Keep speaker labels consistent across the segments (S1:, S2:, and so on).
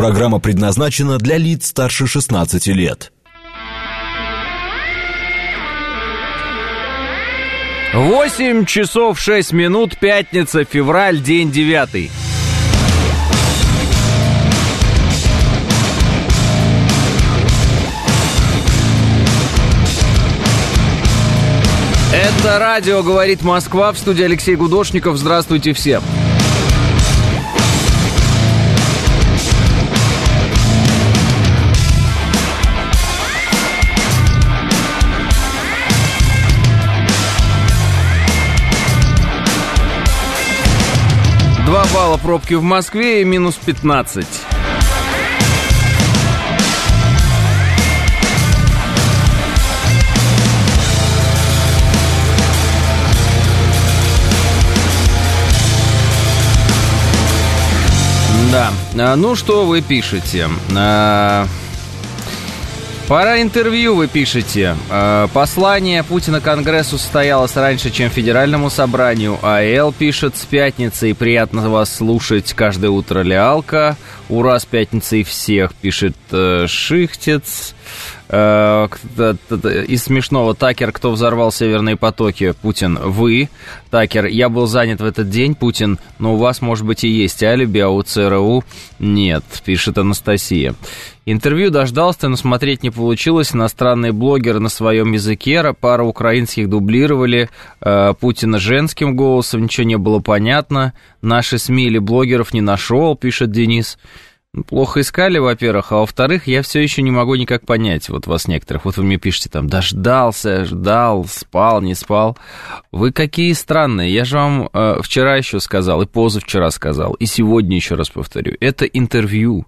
S1: Программа предназначена для лиц старше 16 лет.
S2: 8 часов 6 минут, пятница, февраль, день девятый. Это радио «Говорит Москва» в студии Алексей Гудошников. Здравствуйте всем. Балла пробки в Москве и минус 15. Да. А, ну, что вы пишете? Пора интервью, вы пишете. А, послание Путина Конгрессу состоялось раньше, чем Федеральному собранию. АЛ пишет с пятницы, и приятно вас слушать каждое утро Леалка. Ура с пятницей всех, пишет э, Шихтец. Э, из смешного Такер, кто взорвал северные потоки, Путин, вы. Такер, я был занят в этот день, Путин, но у вас, может быть, и есть алиби, а у ЦРУ нет, пишет Анастасия. Интервью дождался, но смотреть не получилось. Иностранные блогеры на своем языке, пара украинских дублировали э, Путина женским голосом, ничего не было понятно. Наши СМИ или блогеров не нашел, пишет Денис. Плохо искали, во-первых, а во-вторых, я все еще не могу никак понять вот вас некоторых. Вот вы мне пишете там, дождался, ждал, спал, не спал. Вы какие странные. Я же вам э, вчера еще сказал, и позавчера сказал, и сегодня еще раз повторю. Это интервью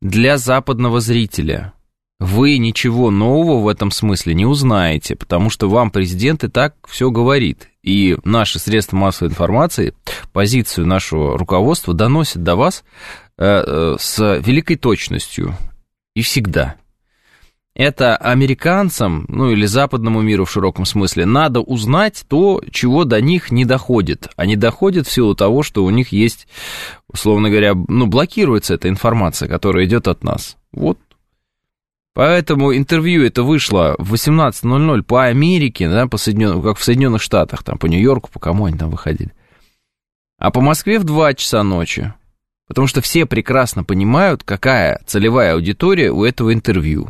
S2: для западного зрителя. Вы ничего нового в этом смысле не узнаете, потому что вам президент и так все говорит. И наши средства массовой информации, позицию нашего руководства доносят до вас Э, э, с великой точностью и всегда. Это американцам, ну или западному миру в широком смысле, надо узнать то, чего до них не доходит. А не доходит в силу того, что у них есть, условно говоря, ну, блокируется эта информация, которая идет от нас. Вот. Поэтому интервью это вышло в 18.00 по Америке, да, по Соединенным, как в Соединенных Штатах, там по Нью-Йорку, по кому они там выходили. А по Москве в 2 часа ночи. Потому что все прекрасно понимают, какая целевая аудитория у этого интервью.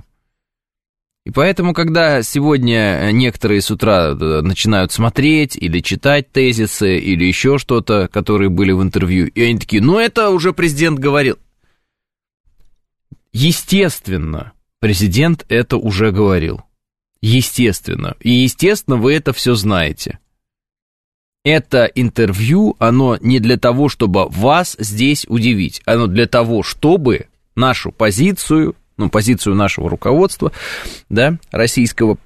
S2: И поэтому, когда сегодня некоторые с утра начинают смотреть или читать тезисы или еще что-то, которые были в интервью, и они такие, ну это уже президент говорил. Естественно, президент это уже говорил. Естественно. И естественно, вы это все знаете это интервью, оно не для того, чтобы вас здесь удивить, оно для того, чтобы нашу позицию, ну, позицию нашего руководства, да, российского,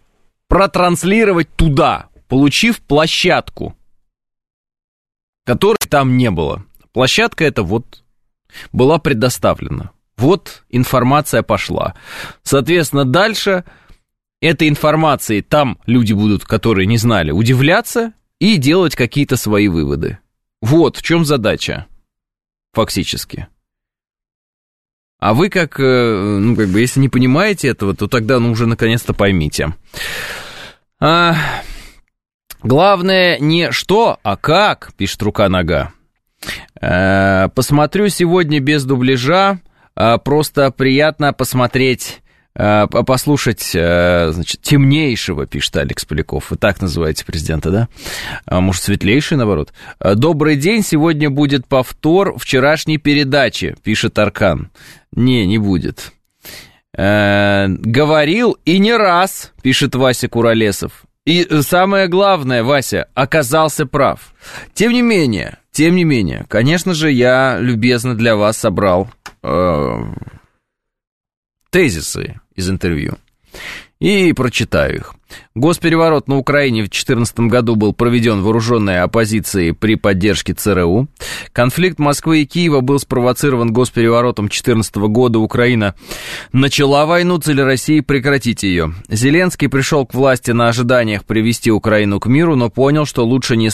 S2: протранслировать туда, получив площадку, которой там не было. Площадка эта вот была предоставлена. Вот информация пошла. Соответственно, дальше этой информацией там люди будут, которые не знали, удивляться, и делать какие-то свои выводы. Вот в чем задача, фактически. А вы как, э, ну, как бы, если не понимаете этого, то тогда, ну, уже наконец-то поймите. А, главное не что, а как, пишет рука-нога. А, посмотрю сегодня без дубляжа, просто приятно посмотреть Э, послушать, э, значит, темнейшего, пишет Алекс Поляков. Вы так называете президента, да? А может, светлейший, наоборот? Э, Добрый день, сегодня будет повтор вчерашней передачи, пишет Аркан. Не, не будет. Говорил и не раз, пишет Вася Куролесов. И самое главное, Вася, оказался прав. Тем не менее, тем не менее, конечно же, я любезно для вас собрал тезисы из интервью. И прочитаю их. Госпереворот на Украине в 2014 году был проведен вооруженной оппозицией при поддержке ЦРУ. Конфликт Москвы и Киева был спровоцирован госпереворотом 2014 года. Украина начала войну, цель России прекратить ее. Зеленский пришел к власти на ожиданиях привести Украину к миру, но понял, что лучше не,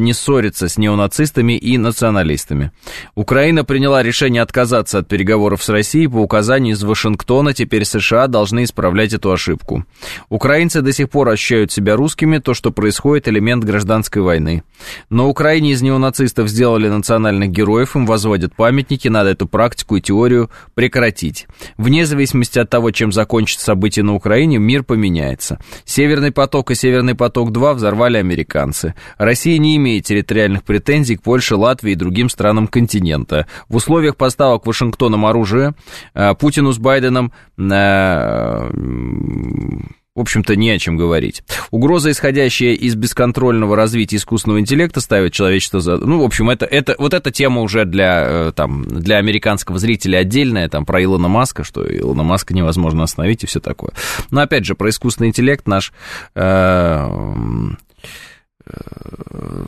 S2: не ссориться с неонацистами и националистами. Украина приняла решение отказаться от переговоров с Россией по указанию из Вашингтона. Теперь США должны исправлять эту ошибку. Украинцы до сих пор ощущают себя русскими, то, что происходит, элемент гражданской войны. На Украине из неонацистов сделали национальных героев, им возводят памятники, надо эту практику и теорию прекратить. Вне зависимости от того, чем закончится событие на Украине, мир поменяется. Северный поток и Северный поток-2 взорвали американцы. Россия не имеет территориальных претензий к Польше, Латвии и другим странам континента. В условиях поставок Вашингтоном оружия э, Путину с Байденом э, в общем-то, не о чем говорить. Угроза, исходящая из бесконтрольного развития искусственного интеллекта, ставит человечество за... Ну, в общем, это, это, вот эта тема уже для, э, там, для американского зрителя отдельная, там, про Илона Маска, что Илона Маска невозможно остановить и все такое. Но, опять же, про искусственный интеллект наш... Э, э,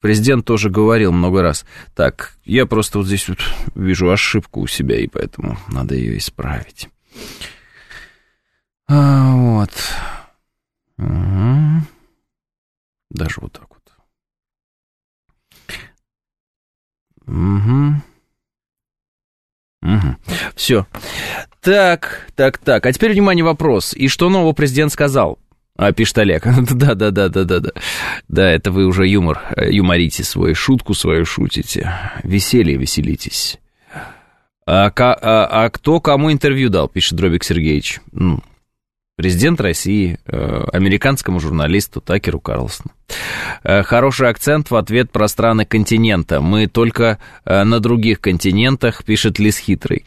S2: президент тоже говорил много раз. Так, я просто вот здесь вот вижу ошибку у себя, и поэтому надо ее исправить. А, вот. Угу. Даже вот так вот. Угу. Угу. Все. Так, так, так. А теперь, внимание, вопрос. И что нового президент сказал? А, пишет Олег. да, да, да, да, да, да. Да, это вы уже юмор, э, юморите свою, шутку свою шутите. Веселье веселитесь. А, а, а кто кому интервью дал, пишет Дробик Сергеевич. Ну, Президент России, э, американскому журналисту Такеру Карлсону. Э, хороший акцент в ответ про страны континента. Мы только э, на других континентах, пишет Лис Хитрый.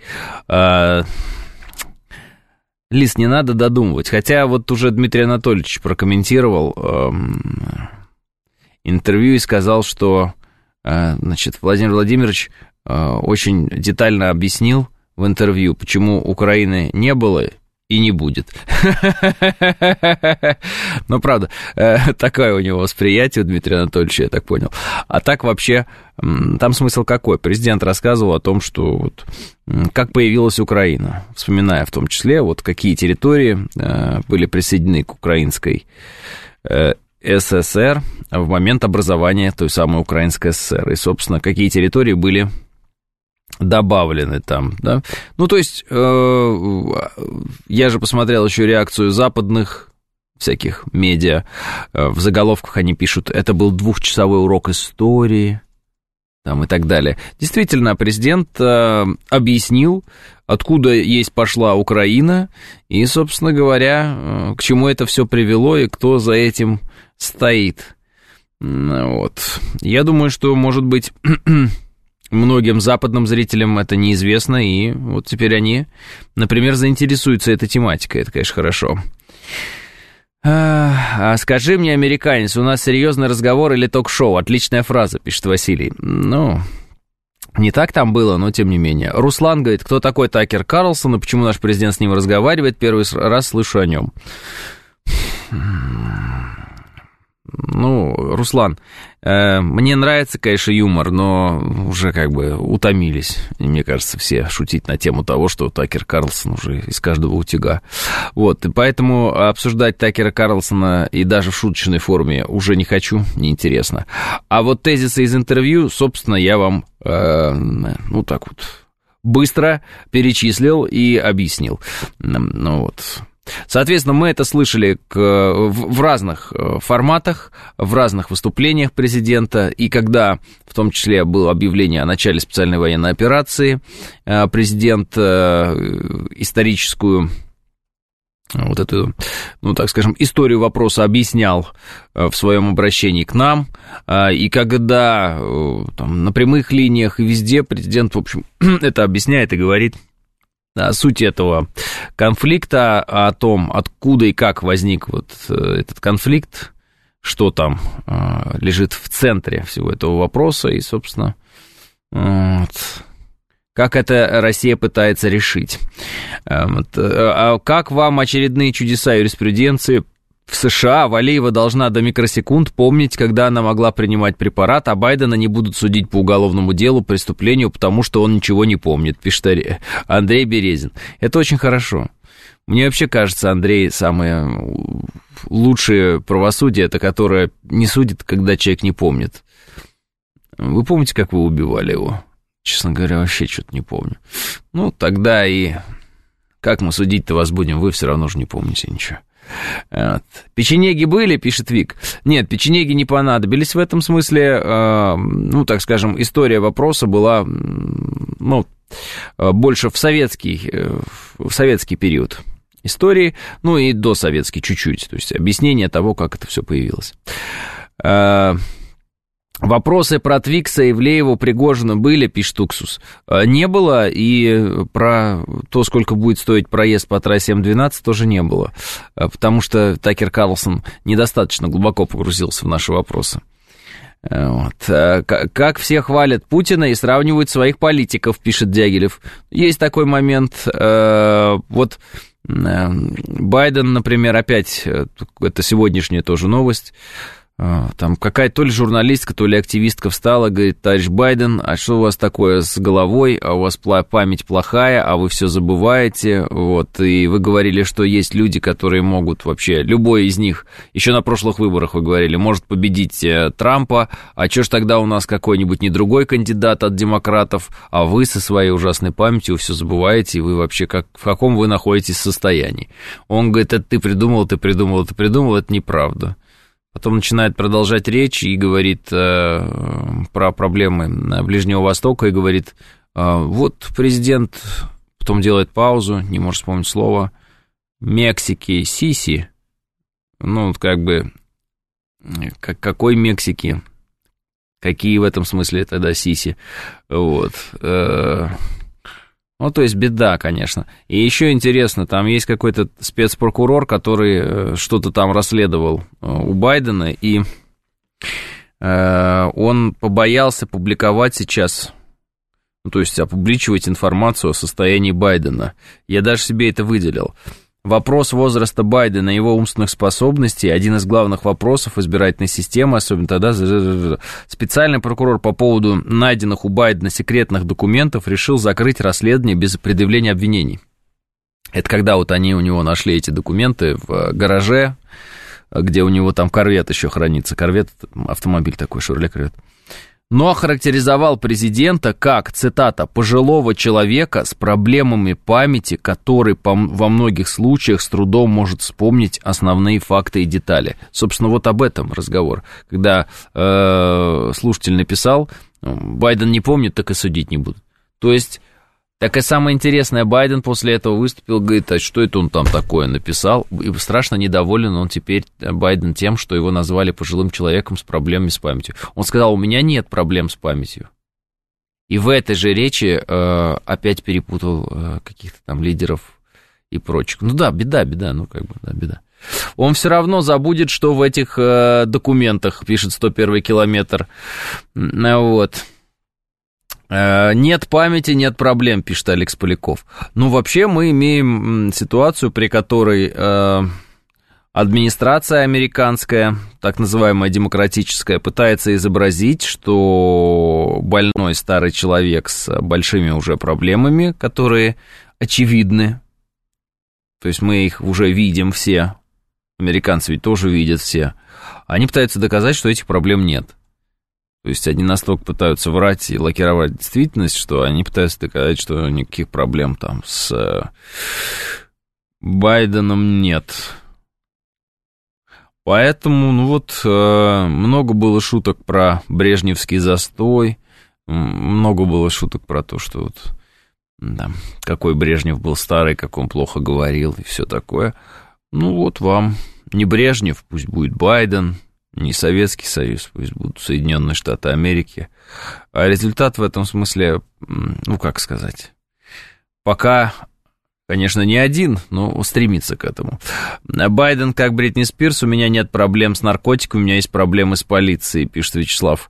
S2: Лис, не надо додумывать. Хотя вот уже Дмитрий Анатольевич прокомментировал эм, интервью и сказал, что значит, Владимир Владимирович очень детально объяснил в интервью, почему Украины не было и не будет. Ну, правда, э, такое у него восприятие у Дмитрия Анатольевича, я так понял. А так вообще, там смысл какой? Президент рассказывал о том, что вот, как появилась Украина, вспоминая в том числе, вот какие территории э, были присоединены к украинской э, СССР в момент образования той самой Украинской ССР. И, собственно, какие территории были добавлены там, да. Ну, то есть, э, я же посмотрел еще реакцию западных всяких медиа. Э, в заголовках они пишут, это был двухчасовой урок истории, там и так далее. Действительно, президент э, объяснил, откуда есть пошла Украина, и, собственно говоря, к чему это все привело и кто за этим стоит. Вот. Я думаю, что, может быть, Многим западным зрителям это неизвестно, и вот теперь они, например, заинтересуются этой тематикой. Это, конечно, хорошо. А, скажи мне, американец, у нас серьезный разговор или ток-шоу? Отличная фраза, пишет Василий. Ну, не так там было, но тем не менее. Руслан говорит, кто такой Такер Карлсон и почему наш президент с ним разговаривает? Первый раз слышу о нем. Ну, Руслан, э, мне нравится, конечно, юмор, но уже как бы утомились, мне кажется, все шутить на тему того, что Такер Карлсон уже из каждого утюга. Вот, и поэтому обсуждать Такера Карлсона и даже в шуточной форме уже не хочу, неинтересно. А вот тезисы из интервью, собственно, я вам, э, ну, так вот, быстро перечислил и объяснил. Ну вот, Соответственно, мы это слышали к, в, в разных э, форматах, в разных выступлениях президента, и когда, в том числе, было объявление о начале специальной военной операции, э, президент э, историческую вот эту, ну, так скажем, историю вопроса объяснял в своем обращении к нам, и когда там, на прямых линиях и везде президент, в общем, это объясняет и говорит – суть этого конфликта, о том, откуда и как возник вот э, этот конфликт, что там э, лежит в центре всего этого вопроса, и, собственно, вот, как это Россия пытается решить. Эм, вот, а как вам очередные чудеса юриспруденции в США Валеева должна до микросекунд помнить, когда она могла принимать препарат, а Байдена не будут судить по уголовному делу преступлению, потому что он ничего не помнит, пишет Андрей Березин. Это очень хорошо. Мне вообще кажется, Андрей, самое лучшее правосудие, это которое не судит, когда человек не помнит. Вы помните, как вы убивали его? Честно говоря, вообще что-то не помню. Ну, тогда и как мы судить-то вас будем, вы все равно же не помните ничего. Вот. Печенеги были, пишет Вик. Нет, печенеги не понадобились в этом смысле. Э, ну, так скажем, история вопроса была, ну, больше в советский, э, в советский период истории, ну и до советский чуть-чуть, то есть объяснение того, как это все появилось. Э, Вопросы про Твикса, Ивлееву, Пригожина были, пишет Уксус. А, не было, и про то, сколько будет стоить проезд по трассе М12, тоже не было. А, потому что Такер Карлсон недостаточно глубоко погрузился в наши вопросы. А, вот. Как все хвалят Путина и сравнивают своих политиков, пишет Дягилев. Есть такой момент. Вот Байден, например, опять, э, это сегодняшняя тоже новость, там какая-то то ли журналистка, то ли активистка встала, говорит, товарищ Байден, а что у вас такое с головой, а у вас память плохая, а вы все забываете, вот, и вы говорили, что есть люди, которые могут вообще, любой из них, еще на прошлых выборах вы говорили, может победить э, Трампа, а что ж тогда у нас какой-нибудь не другой кандидат от демократов, а вы со своей ужасной памятью все забываете, и вы вообще как, в каком вы находитесь состоянии? Он говорит, это ты придумал, ты придумал, ты придумал, это неправда. Потом начинает продолжать речь и говорит э, про проблемы Ближнего Востока и говорит, э, вот президент, потом делает паузу, не может вспомнить слово, Мексики, Сиси, ну, как бы, как, какой Мексики, какие в этом смысле тогда Сиси, вот, э, ну, то есть беда, конечно. И еще интересно, там есть какой-то спецпрокурор, который э, что-то там расследовал э, у Байдена, и э, он побоялся публиковать сейчас, ну, то есть опубличивать информацию о состоянии Байдена. Я даже себе это выделил. Вопрос возраста Байдена и его умственных способностей один из главных вопросов избирательной системы, особенно тогда специальный прокурор по поводу найденных у Байдена секретных документов решил закрыть расследование без предъявления обвинений. Это когда вот они у него нашли эти документы в гараже, где у него там корвет еще хранится. Корвет, автомобиль такой, Шевроле корвет но охарактеризовал президента как, цитата, «пожилого человека с проблемами памяти, который по, во многих случаях с трудом может вспомнить основные факты и детали». Собственно, вот об этом разговор. Когда э, слушатель написал, Байден не помнит, так и судить не будут. То есть так и самое интересное, Байден после этого выступил, говорит, а что это он там такое написал? И страшно недоволен он теперь, э, Байден, тем, что его назвали пожилым человеком с проблемами с памятью. Он сказал, у меня нет проблем с памятью. И в этой же речи э, опять перепутал э, каких-то там лидеров и прочих. Ну да, беда, беда, ну как бы, да, беда. Он все равно забудет, что в этих э, документах пишет 101 километр. Вот. Э, нет памяти, нет проблем, пишет Алекс Поляков. Ну, вообще мы имеем ситуацию, при которой э, администрация американская, так называемая демократическая, пытается изобразить, что больной старый человек с большими уже проблемами, которые очевидны, то есть мы их уже видим все, американцы ведь тоже видят все, они пытаются доказать, что этих проблем нет. То есть они настолько пытаются врать и лакировать действительность, что они пытаются доказать, что никаких проблем там с э, Байденом нет. Поэтому, ну вот, э, много было шуток про брежневский застой, много было шуток про то, что вот, да, какой Брежнев был старый, как он плохо говорил и все такое. Ну вот вам не Брежнев, пусть будет Байден, не Советский Союз, пусть будут Соединенные Штаты Америки. А результат в этом смысле, ну как сказать, пока, конечно, не один, но стремится к этому. Байден, как Бритни Спирс, у меня нет проблем с наркотиками, у меня есть проблемы с полицией, пишет Вячеслав.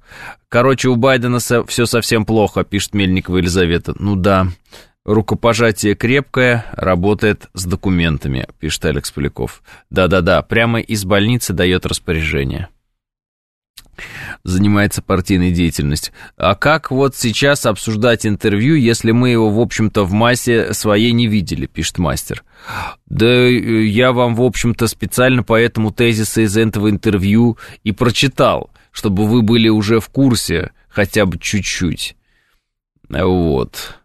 S2: Короче, у Байдена все совсем плохо, пишет Мельникова Елизавета. Ну да, Рукопожатие крепкое, работает с документами, пишет Алекс Поляков. Да-да-да, прямо из больницы дает распоряжение. Занимается партийной деятельностью. А как вот сейчас обсуждать интервью, если мы его, в общем-то, в массе своей не видели, пишет мастер. Да э, я вам, в общем-то, специально поэтому тезисы из этого интервью и прочитал, чтобы вы были уже в курсе хотя бы чуть-чуть. Вот.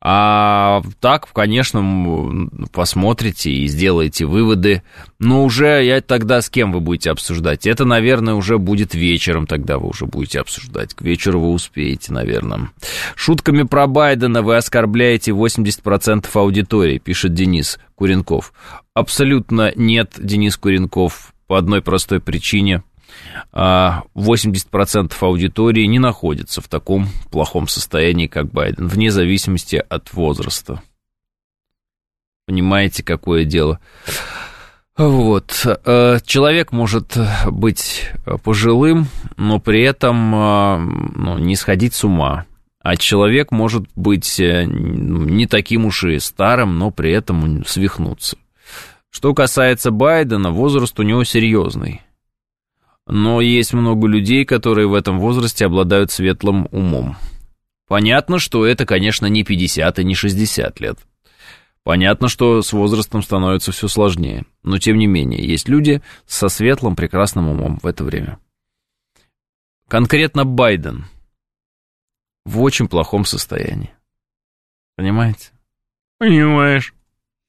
S2: А так, конечно, посмотрите и сделаете выводы. Но уже я тогда с кем вы будете обсуждать? Это, наверное, уже будет вечером, тогда вы уже будете обсуждать. К вечеру вы успеете, наверное. Шутками про Байдена вы оскорбляете 80% аудитории, пишет Денис Куренков. Абсолютно нет, Денис Куренков, по одной простой причине – 80% аудитории не находится в таком плохом состоянии, как Байден, вне зависимости от возраста. Понимаете, какое дело? Вот. Э, человек может быть пожилым, но при этом э, ну, не сходить с ума. А человек может быть э, не таким уж и старым, но при этом свихнуться. Что касается Байдена, возраст у него серьезный. Но есть много людей, которые в этом возрасте обладают светлым умом. Понятно, что это, конечно, не 50 и не 60 лет. Понятно, что с возрастом становится все сложнее. Но, тем не менее, есть люди со светлым, прекрасным умом в это время. Конкретно Байден в очень плохом состоянии. Понимаете? Понимаешь.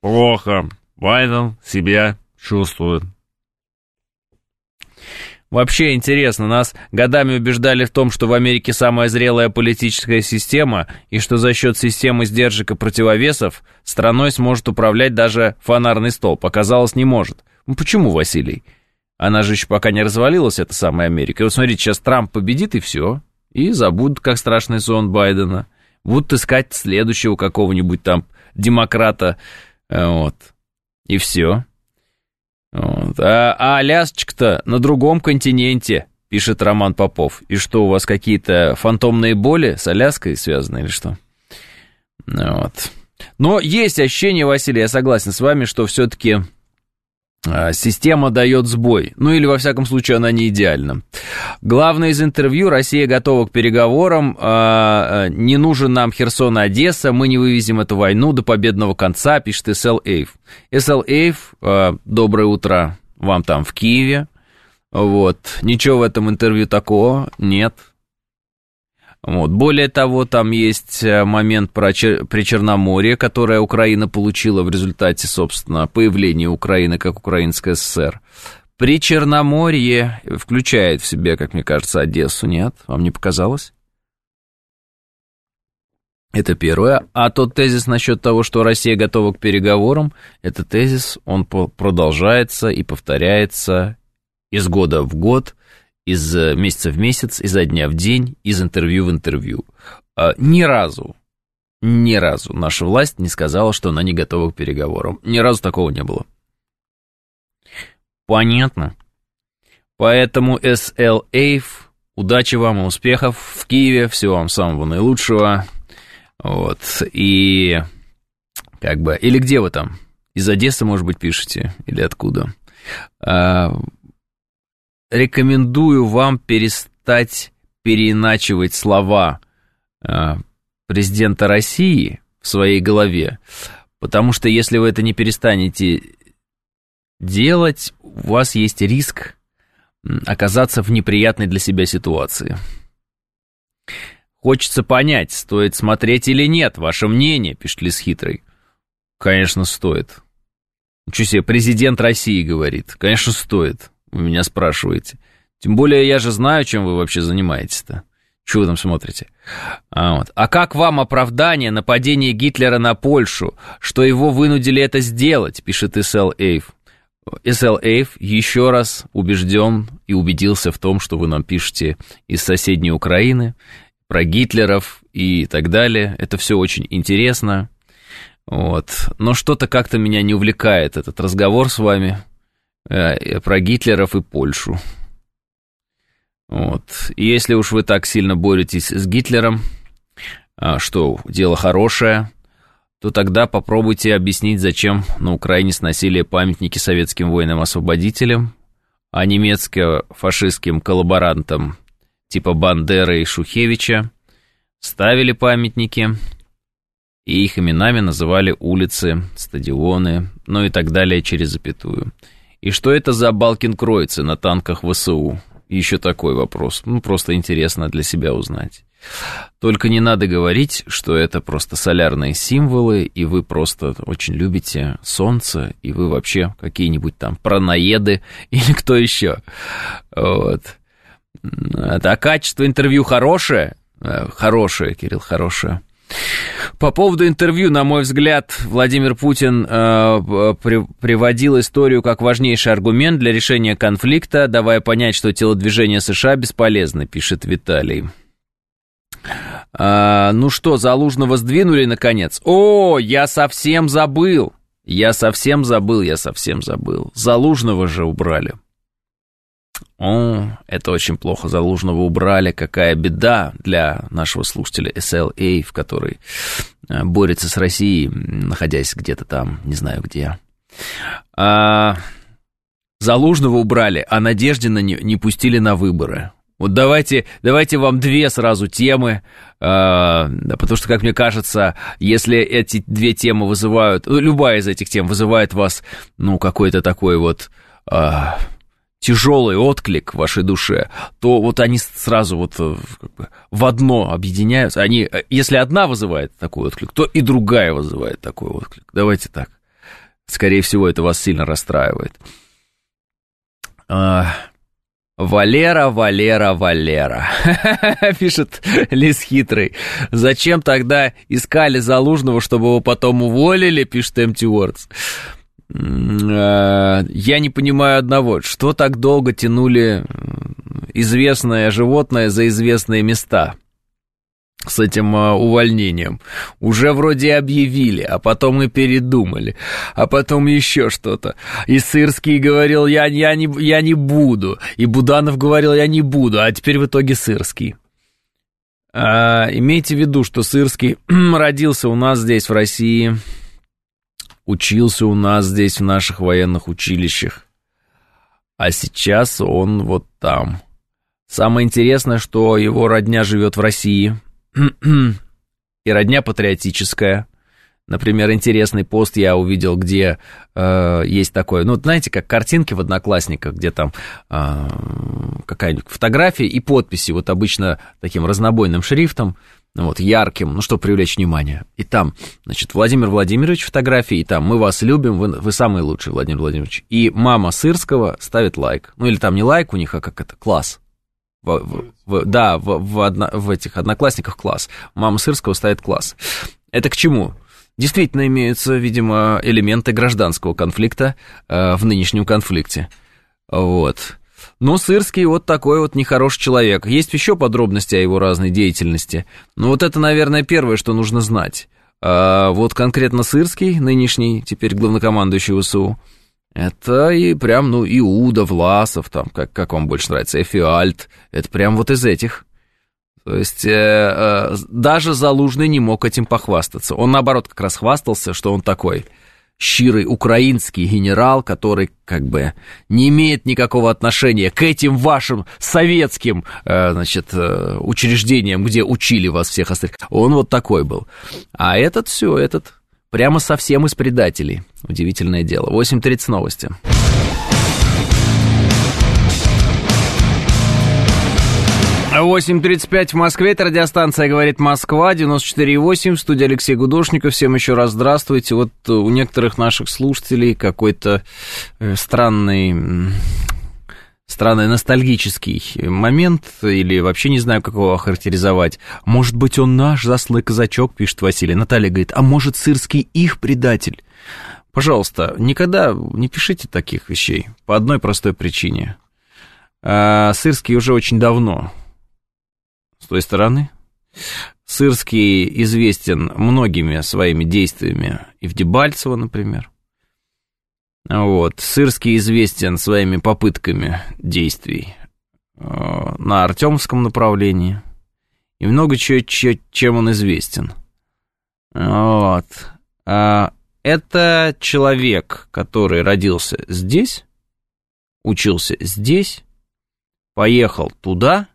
S2: Плохо. Байден себя чувствует. Вообще интересно, нас годами убеждали в том, что в Америке самая зрелая политическая система, и что за счет системы сдержек и противовесов страной сможет управлять даже фонарный столб. Оказалось, не может. Ну почему, Василий? Она же еще пока не развалилась, эта самая Америка. И вот смотрите, сейчас Трамп победит, и все. И забудут, как страшный сон Байдена. Будут искать следующего какого-нибудь там демократа. Э, вот. И все. Вот. А, а Алясочка-то на другом континенте, пишет Роман Попов. И что, у вас какие-то фантомные боли с Аляской связаны или что? Вот. Но есть ощущение, Василий, я согласен с вами, что все-таки система дает сбой. Ну или, во всяком случае, она не идеальна. Главное из интервью, Россия готова к переговорам, а, а, не нужен нам Херсон и Одесса, мы не вывезем эту войну до победного конца, пишет SL Эйв. SL Эйв, доброе утро вам там в Киеве. Вот, ничего в этом интервью такого нет. Вот. Более того, там есть э, момент про Чер... при Черноморье, которое Украина получила в результате, собственно, появления Украины как Украинская ССР. При Черноморье включает в себе, как мне кажется, Одессу, нет? Вам не показалось? Это первое. А тот тезис насчет того, что Россия готова к переговорам, это тезис, он продолжается и повторяется из года в год из э, месяца в месяц, изо дня в день, из интервью в интервью. А, ни разу, ни разу наша власть не сказала, что она не готова к переговорам. Ни разу такого не было. Понятно. Поэтому SLA, удачи вам и успехов в Киеве, всего вам самого наилучшего. Вот, и как бы, или где вы там? Из Одессы, может быть, пишете, или откуда? Рекомендую вам перестать переиначивать слова э, президента России в своей голове, потому что если вы это не перестанете делать, у вас есть риск оказаться в неприятной для себя ситуации. Хочется понять, стоит смотреть или нет, ваше мнение, пишет Лис Хитрый. Конечно, стоит. Ничего себе, президент России говорит. Конечно, стоит. Вы меня спрашиваете. Тем более я же знаю, чем вы вообще занимаетесь-то. Чего вы там смотрите? А, вот. а как вам оправдание нападения Гитлера на Польшу, что его вынудили это сделать, пишет Исел Эйв. Исел Эйв еще раз убежден и убедился в том, что вы нам пишете из соседней Украины, про Гитлеров и так далее. Это все очень интересно. Вот. Но что-то как-то меня не увлекает этот разговор с вами. Э, про Гитлеров и Польшу. Вот. И если уж вы так сильно боретесь с Гитлером, а, что дело хорошее, то тогда попробуйте объяснить, зачем на Украине сносили памятники советским воинам-освободителям, а немецко-фашистским коллаборантам типа Бандеры и Шухевича ставили памятники, и их именами называли улицы, стадионы, ну и так далее через запятую. И что это за Балкин-Кройцы на танках ВСУ? Еще такой вопрос. Ну, просто интересно для себя узнать. Только не надо говорить, что это просто солярные символы, и вы просто очень любите солнце, и вы вообще какие-нибудь там праноеды или кто еще. Вот. А качество интервью хорошее? Э, хорошее, Кирилл, хорошее. По поводу интервью, на мой взгляд, Владимир Путин э, при, приводил историю как важнейший аргумент для решения конфликта, давая понять, что телодвижение США бесполезно, пишет Виталий. А, ну что, Залужного сдвинули наконец? О, я совсем забыл. Я совсем забыл, я совсем забыл. Залужного же убрали. О, это очень плохо. Залужного убрали. Какая беда для нашего слушателя SLA, в который э, борется с Россией, находясь где-то там, не знаю где. А, Залужного убрали, а Надеждина не, не пустили на выборы. Вот давайте, давайте вам две сразу темы, э, потому что, как мне кажется, если эти две темы вызывают, ну, любая из этих тем вызывает вас, ну, какой-то такой вот э, тяжелый отклик в вашей душе, то вот они сразу вот э, как бы в одно объединяются. Они, э, если одна вызывает такой отклик, то и другая вызывает такой отклик. Давайте так. Скорее всего, это вас сильно расстраивает. А, Валера, Валера, Валера, пишет Лис Хитрый. Зачем тогда искали Залужного, чтобы его потом уволили, пишет Empty Words. Э, я не понимаю одного, что так долго тянули известное животное за известные места – с этим а, увольнением. Уже вроде объявили, а потом и передумали, а потом еще что-то. И Сырский говорил, я, я, не, я не буду, и Буданов говорил, я не буду, а теперь в итоге Сырский. А, имейте в виду, что Сырский родился у нас здесь, в России, учился у нас здесь, в наших военных училищах, а сейчас он вот там. Самое интересное, что его родня живет в России – и родня патриотическая. Например, интересный пост я увидел, где э, есть такое, ну, знаете, как картинки в Одноклассниках, где там э, какая-нибудь фотография и подписи, вот обычно таким разнобойным шрифтом, вот, ярким, ну, чтобы привлечь внимание. И там, значит, Владимир Владимирович фотографии, и там «Мы вас любим, вы, вы самый лучший, Владимир Владимирович». И мама Сырского ставит лайк. Ну, или там не лайк у них, а как это, класс. В, в, в, да, в, в, одно, в этих одноклассниках класс. Мама Сырского ставит класс. Это к чему? Действительно имеются, видимо, элементы гражданского конфликта э, в нынешнем конфликте. Вот. Но Сырский вот такой вот нехороший человек. Есть еще подробности о его разной деятельности. Но вот это, наверное, первое, что нужно знать. А вот конкретно Сырский, нынешний, теперь главнокомандующий ВСУ, это и прям, ну, Иуда, Власов, там, как, как вам больше нравится, Эфиальт, это прям вот из этих. То есть э, э, даже Залужный не мог этим похвастаться. Он, наоборот, как раз хвастался, что он такой щирый украинский генерал, который как бы не имеет никакого отношения к этим вашим советским, э, значит, э, учреждениям, где учили вас всех остальных. Он вот такой был. А этот все, этот Прямо совсем из предателей. Удивительное дело. 8.30 новости. Восемь тридцать пять в Москве, это радиостанция «Говорит Москва», 94,8, в студии Алексей Гудошников. Всем еще раз здравствуйте. Вот у некоторых наших слушателей какой-то э, странный странный ностальгический момент, или вообще не знаю, как его охарактеризовать. Может быть, он наш заслый казачок, пишет Василий. Наталья говорит, а может, Сырский их предатель? Пожалуйста, никогда не пишите таких вещей, по одной простой причине. А, Сырский уже очень давно с той стороны. Сырский известен многими своими действиями и в Дебальцево, например. Вот. Сырский известен своими попытками действий э, на Артемском направлении. И много чего, чем он известен. Вот. А, это человек, который родился здесь, учился здесь, поехал туда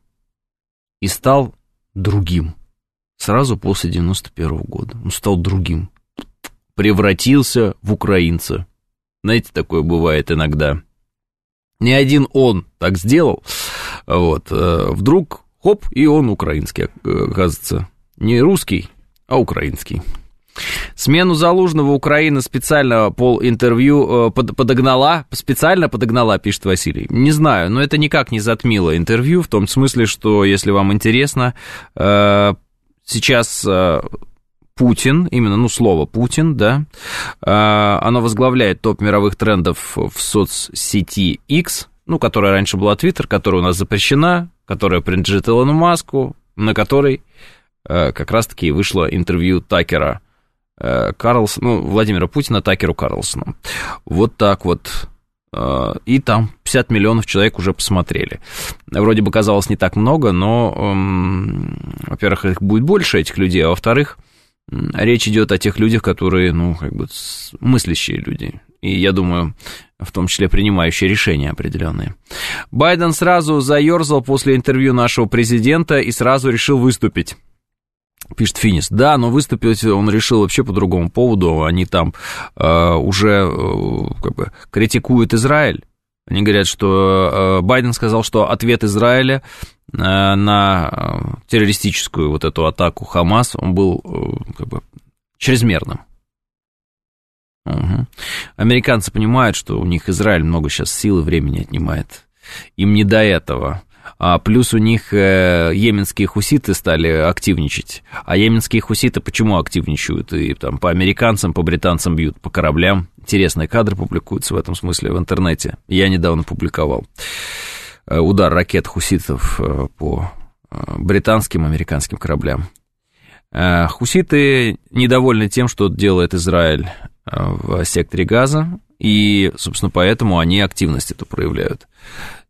S2: и стал другим. Сразу после 91 -го года. Он стал другим. Превратился в украинца. Знаете, такое бывает иногда. Не один он так сделал. Вот. Э, вдруг, хоп, и он украинский, оказывается. Не русский, а украинский. Смену Залужного Украина специально пол интервью э, подогнала, специально подогнала, пишет Василий. Не знаю, но это никак не затмило интервью, в том смысле, что, если вам интересно, э, сейчас Путин, именно, ну, слово Путин, да, оно возглавляет топ мировых трендов в соцсети X, ну, которая раньше была Twitter, которая у нас запрещена, которая принадлежит Илону Маску, на которой э, как раз-таки вышло интервью Такера э, Карлсона, ну, Владимира Путина Такеру Карлсону. Вот так вот. Э, и там 50 миллионов человек уже посмотрели. Вроде бы казалось не так много, но, эм, во-первых, их будет больше, этих людей, а во-вторых, речь идет о тех людях, которые, ну, как бы мыслящие люди. И я думаю, в том числе принимающие решения определенные. Байден сразу заерзал после интервью нашего президента и сразу решил выступить. Пишет Финис. Да, но выступить он решил вообще по другому поводу. Они там э, уже э, как бы критикуют Израиль. Они говорят, что э, Байден сказал, что ответ Израиля э, на э, террористическую вот эту атаку Хамас, он был э, как бы чрезмерным. Угу. Американцы понимают, что у них Израиль много сейчас сил и времени отнимает. Им не до этого. А плюс у них э, йеменские хуситы стали активничать. А йеменские хуситы почему активничают? И там по американцам, по британцам бьют, по кораблям. Интересные кадры публикуются в этом смысле в интернете. Я недавно публиковал э, удар ракет хуситов э, по э, британским, американским кораблям. Хуситы недовольны тем, что делает Израиль в секторе газа, и, собственно, поэтому они активность эту проявляют.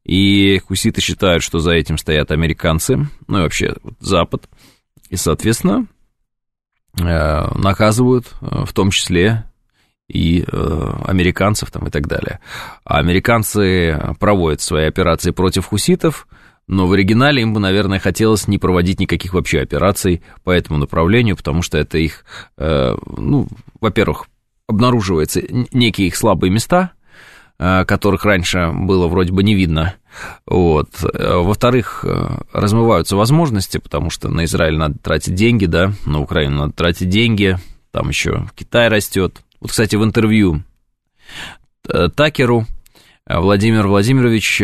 S2: И хуситы считают, что за этим стоят американцы, ну и вообще Запад, и, соответственно, э, наказывают э, в том числе и э, американцев там и так далее. А американцы проводят свои операции против хуситов, но в оригинале им бы, наверное, хотелось не проводить никаких вообще операций по этому направлению, потому что это их, ну, во-первых, обнаруживаются некие их слабые места, которых раньше было вроде бы не видно. Вот. Э, во-вторых, э, размываются возможности, потому что на Израиль надо тратить деньги, да, на Украину надо тратить деньги, там еще Китай растет. Вот, кстати, в интервью Такеру Владимир Владимирович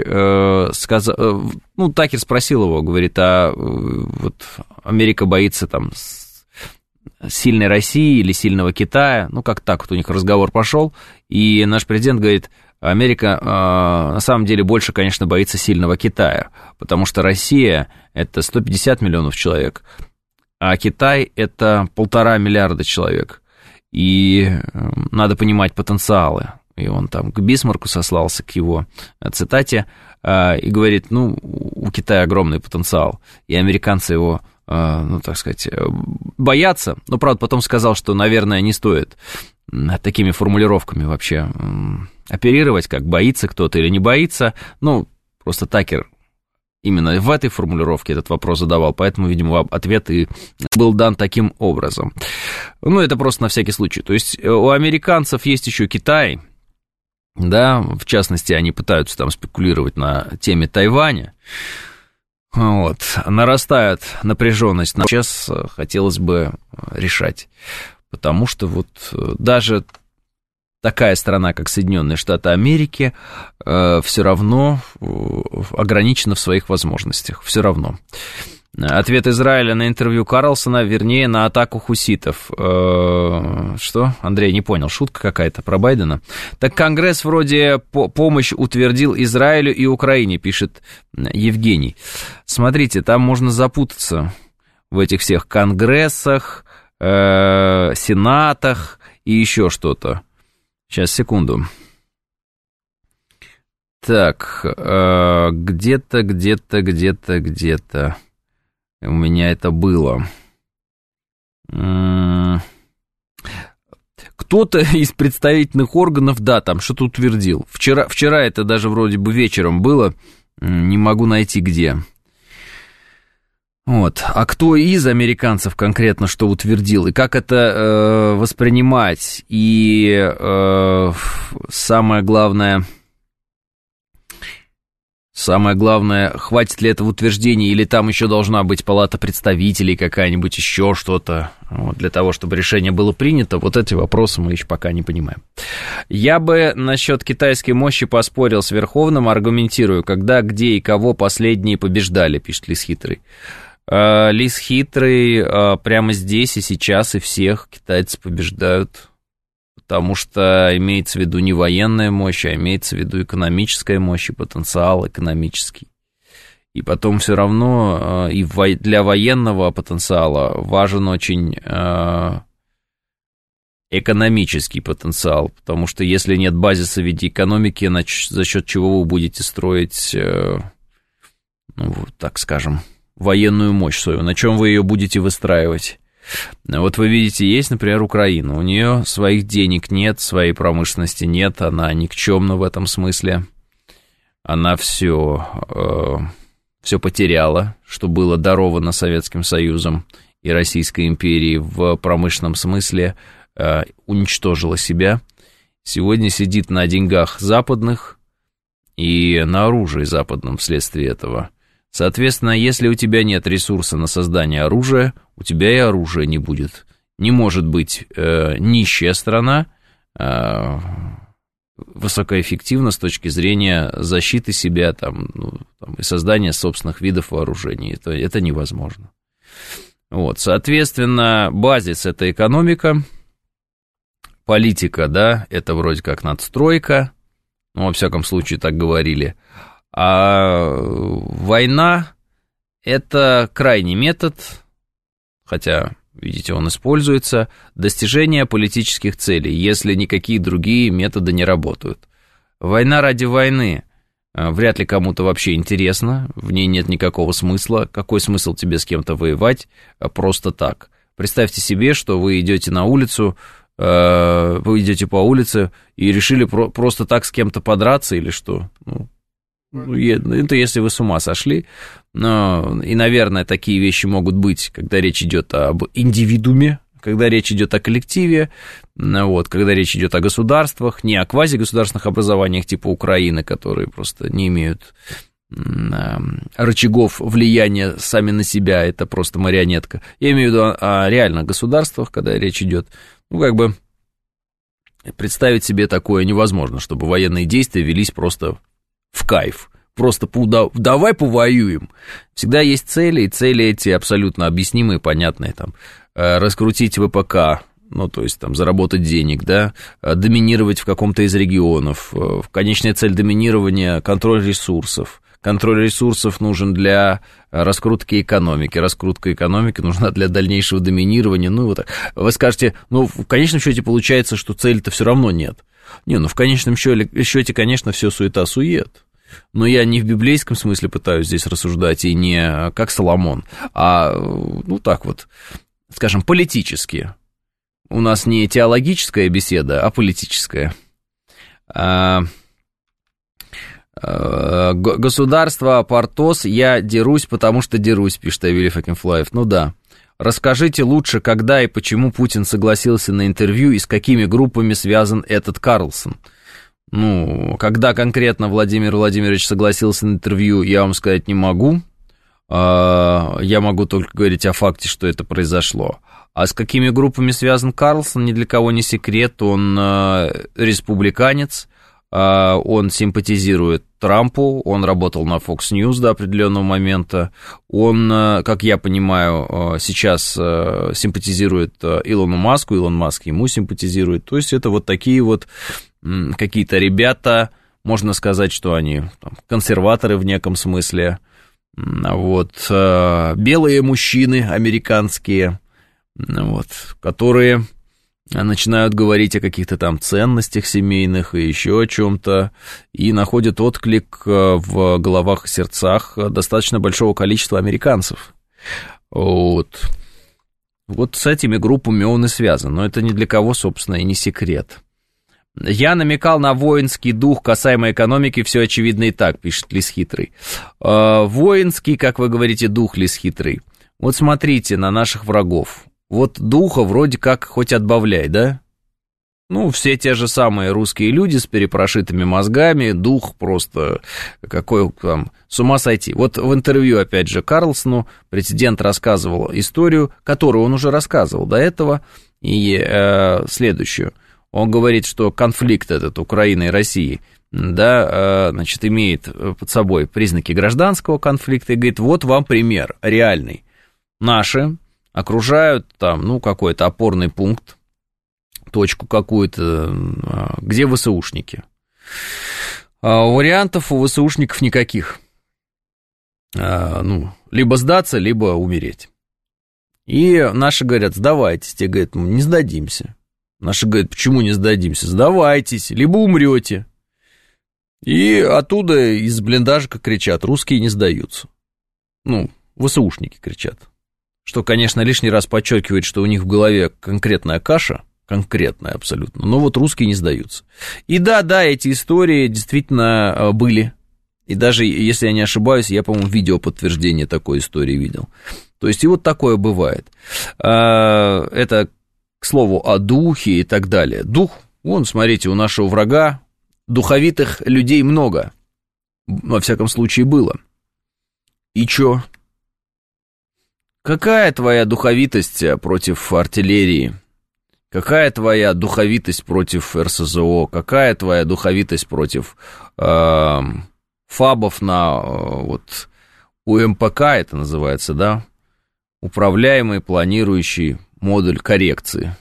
S2: сказал, ну, Такер спросил его, говорит, а вот Америка боится там сильной России или сильного Китая, ну, как так вот у них разговор пошел, и наш президент говорит, Америка э, на самом деле больше, конечно, боится сильного Китая, потому что Россия это 150 миллионов человек, а Китай это полтора миллиарда человек. И э, надо понимать потенциалы. И он там к Бисмарку сослался, к его цитате, э, и говорит, ну, у Китая огромный потенциал, и американцы его ну, так сказать, э, бояться. Но, правда, потом сказал, что, наверное, не стоит такими формулировками вообще оперировать, как боится кто-то или не боится. Ну, просто Такер именно в этой формулировке этот вопрос задавал, поэтому, видимо, ответ и был дан таким образом. Ну, это просто на всякий случай. То есть э, у американцев есть еще Китай, да, в частности, они пытаются там спекулировать на теме Тайваня. Вот, нарастает напряженность. Сейчас э, хотелось бы э, решать, потому что вот э, даже такая страна, как Соединенные Штаты Америки, все равно ограничена в своих возможностях, все равно. Ответ Израиля на интервью Карлсона, вернее, на атаку хуситов. Э, что? Андрей, не понял, шутка какая-то про Байдена? Так Конгресс вроде помощь утвердил Израилю и Украине, пишет Евгений. Смотрите, там можно запутаться в этих всех конгрессах, э, сенатах и еще что-то. Сейчас, секунду. Так, э, где-то, где-то, где-то, где-то... У меня это было. кто-то из представительных органов, да, там что-то утвердил. Вчера, вчера это даже вроде бы вечером было, не могу найти где. Вот. А кто из американцев конкретно что утвердил, и как это э, воспринимать, и э, самое главное, самое главное, хватит ли этого утверждения, или там еще должна быть палата представителей какая-нибудь, еще что-то, вот, для того, чтобы решение было принято, вот эти вопросы мы еще пока не понимаем. Я бы насчет китайской мощи поспорил с Верховным, аргументирую, когда, где и кого последние побеждали, пишет Лис Хитрый. Э, Лис хитрый э, прямо здесь и сейчас, и всех китайцы побеждают, потому что имеется в виду не военная мощь, а имеется в виду экономическая мощь и потенциал экономический. И потом все равно э, и для военного потенциала важен очень экономический потенциал, потому что если нет базиса в виде экономики, за счет чего вы будете строить, ну, так скажем, военную мощь свою, на чем вы ее будете выстраивать. Вот вы видите, есть, например, Украина. У нее своих денег нет, своей промышленности нет, она никчемна в этом смысле. Она все, э, все потеряла, что было даровано Советским Союзом и Российской империей в промышленном смысле, э, уничтожила себя. Сегодня сидит на деньгах западных и на оружии западном вследствие этого – Соответственно, если у тебя нет ресурса на создание оружия, у тебя и оружия не будет. Не может быть э, нищая страна э, высокоэффективна с точки зрения защиты себя там, ну, там, и создания собственных видов вооружений. Это, это невозможно. Вот, соответственно, базис – это экономика, политика, да, это вроде как надстройка, ну, во всяком случае, так говорили – а война – это крайний метод, хотя, видите, он используется, достижения политических целей, если никакие другие методы не работают. Война ради войны э, вряд ли кому-то вообще интересно, в ней нет никакого смысла. Какой смысл тебе с кем-то воевать э, просто так? Представьте себе, что вы идете на улицу, э, вы идете по улице и решили просто так с кем-то подраться или что? Ну, это если вы с ума сошли. Но, и, наверное, такие вещи могут быть, когда речь идет об индивидууме, когда речь идет о коллективе, вот, когда речь идет о государствах, не о квазигосударственных образованиях типа Украины, которые просто не имеют рычагов влияния сами на себя, это просто марионетка. Я имею в виду о реальных государствах, когда речь идет, ну, как бы, представить себе такое невозможно, чтобы военные действия велись просто в кайф. Просто давай повоюем. Всегда есть цели, и цели эти абсолютно объяснимые, понятные. Там, э, раскрутить ВПК, ну, то есть там заработать денег, да, э, доминировать в каком-то из регионов. Э, конечная цель доминирования – контроль ресурсов. Контроль ресурсов нужен для раскрутки экономики. Раскрутка экономики нужна для дальнейшего доминирования. Ну, вот так. Вы скажете, ну, в конечном счете получается, что цели-то все равно нет. Не, ну, в конечном счете, конечно, все суета-сует. Но я не в библейском смысле пытаюсь здесь рассуждать, и не как Соломон, а, ну, так вот, скажем, политически. У нас не теологическая беседа, а политическая. А, а, государство Портос, я дерусь, потому что дерусь, пишет Авилий Факинфлаев. Ну да. Расскажите лучше, когда и почему Путин согласился на интервью и с какими группами связан этот Карлсон. Ну, когда конкретно Владимир Владимирович согласился на интервью, я вам сказать не могу. А, я могу только говорить о факте, что это произошло. А с какими группами связан Карлсон, ни для кого не секрет. Он а, республиканец, он симпатизирует Трампу, он работал на Fox News до определенного момента. Он, как я понимаю, сейчас симпатизирует Илону Маску, Илон Маск ему симпатизирует. То есть это вот такие вот какие-то ребята, можно сказать, что они там, консерваторы в неком смысле, вот, э, белые мужчины американские, вот, которые начинают говорить о каких-то там ценностях семейных и еще о чем-то, и находят отклик э, в головах и сердцах достаточно большого количества американцев. Вот. Вот с этими группами он и связан, но это ни для кого, собственно, и не секрет. Я намекал на воинский дух касаемо экономики, все очевидно и так, пишет Лис Хитрый. Э, воинский, как вы говорите, дух Лис Хитрый. Вот смотрите на наших врагов. Вот духа вроде как хоть отбавляй, да? Ну, все те же самые русские люди с перепрошитыми мозгами, дух просто какой там, с ума сойти. Вот в интервью, опять же, Карлсону президент рассказывал историю, которую он уже рассказывал до этого, и э, следующую. Он говорит, что конфликт этот Украины и России, да, э, значит, имеет под собой признаки гражданского конфликта, и говорит, вот вам пример реальный. Наши окружают там, ну, какой-то опорный пункт, точку какую-то, а, где ВСУшники. А вариантов у ВСУшников никаких. А, ну, либо сдаться, либо умереть. И наши говорят, сдавайтесь. Те говорят, мы не сдадимся. Наши говорят, почему не сдадимся? Сдавайтесь, либо умрете. И оттуда из блиндажика кричат, русские не сдаются. Ну, ВСУшники кричат. Что, конечно, лишний раз подчеркивает, что у них в голове конкретная каша, конкретная абсолютно. Но вот русские не сдаются. И да, да, эти истории действительно э, были. И даже, если я не ошибаюсь, я, по-моему, видео подтверждение такой истории видел. То есть и вот такое бывает. А, это, к слову, о духе и так далее. Дух, вон, смотрите, у нашего врага духовитых людей много. Во всяком случае, было. И чё? Какая твоя духовитость э, против артиллерии? Какая твоя духовитость против РСЗО? Какая твоя духовитость против э, фабов на э, вот УМПК это называется, да? Управляемый планирующий модуль коррекции.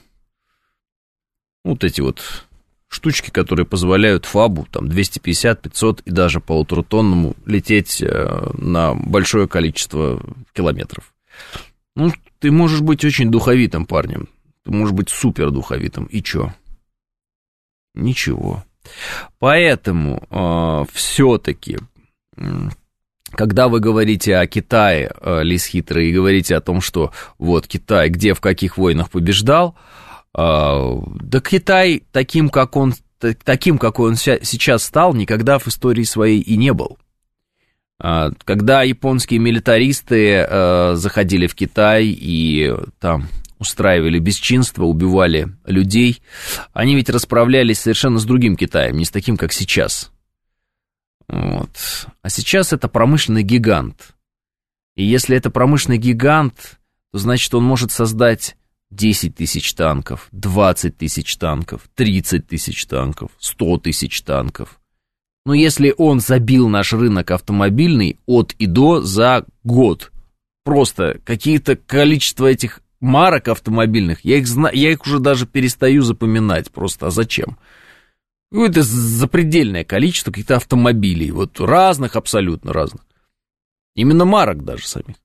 S2: Вот эти вот штучки, которые позволяют фабу там 250, 500 и даже полуторатонному лететь э, на большое количество километров. Ну, ты можешь быть очень духовитым парнем, ты можешь быть супер духовитым. И чё? Ничего. Поэтому э, все-таки, когда вы говорите о Китае, э, Лис Хитрый, и говорите о том, что вот Китай, где в каких войнах побеждал, э, да Китай таким, как он, таким, какой он сейчас стал, никогда в истории своей и не был. А, когда японские милитаристы э, заходили в Китай и там устраивали бесчинство, убивали людей, они ведь расправлялись совершенно с другим Китаем, не с таким, как сейчас. Вот. А сейчас это промышленный гигант. И если это промышленный гигант, то значит он может создать 10 тысяч танков, 20 тысяч танков, 30 тысяч танков, 100 тысяч танков. Но если он забил наш рынок автомобильный от и до за год, просто какие-то количество этих марок автомобильных, я их, зна... я их уже даже перестаю запоминать просто, а зачем? Какое-то запредельное количество каких-то автомобилей, вот разных, абсолютно разных. Именно марок даже самих.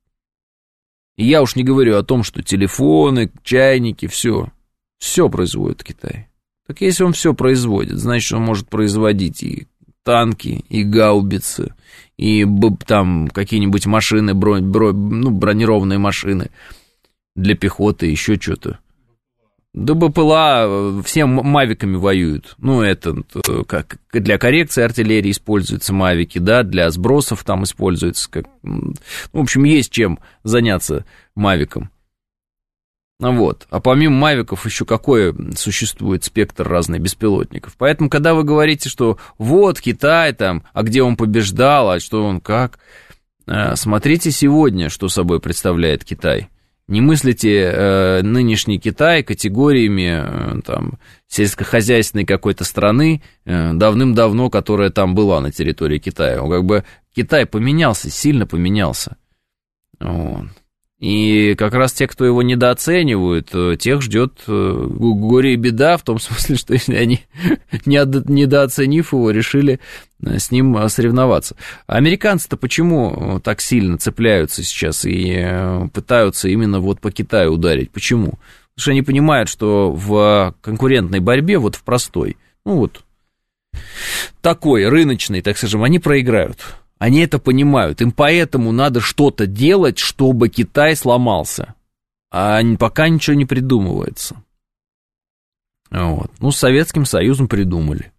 S2: И я уж не говорю о том, что телефоны, чайники, все, все производит Китай. Так если он все производит, значит, он может производить и танки, и гаубицы, и там какие-нибудь машины, бронь, бронь, ну, бронированные машины для пехоты, еще что-то. Да БПЛА э, всем мавиками воюют. Ну, это э, как для коррекции артиллерии используются мавики, да, для сбросов там используется. Как, ну, в общем, есть чем заняться мавиком. Вот. А помимо мавиков еще какой существует спектр разных беспилотников. Поэтому, когда вы говорите, что вот Китай там, а где он побеждал, а что он как, э, смотрите сегодня, что собой представляет Китай. Не мыслите э, нынешний Китай категориями э, там, сельскохозяйственной какой-то страны, э, давным-давно, которая там была на территории Китая. Он как бы Китай поменялся, сильно поменялся. Вот. И как раз те, кто его недооценивают, э, тех ждет э, горе и беда, в том смысле, что если они, недооценив его, решили э, с ним соревноваться. Американцы-то почему так сильно цепляются сейчас и пытаются именно вот по Китаю ударить? Почему? Потому что они понимают, что в конкурентной борьбе, вот в простой, ну вот такой рыночной, так скажем, они проиграют. Они это понимают. Им поэтому надо что-то делать, чтобы Китай сломался. а пока ничего не придумывается. Вот. Ну, с Советским Союзом придумали.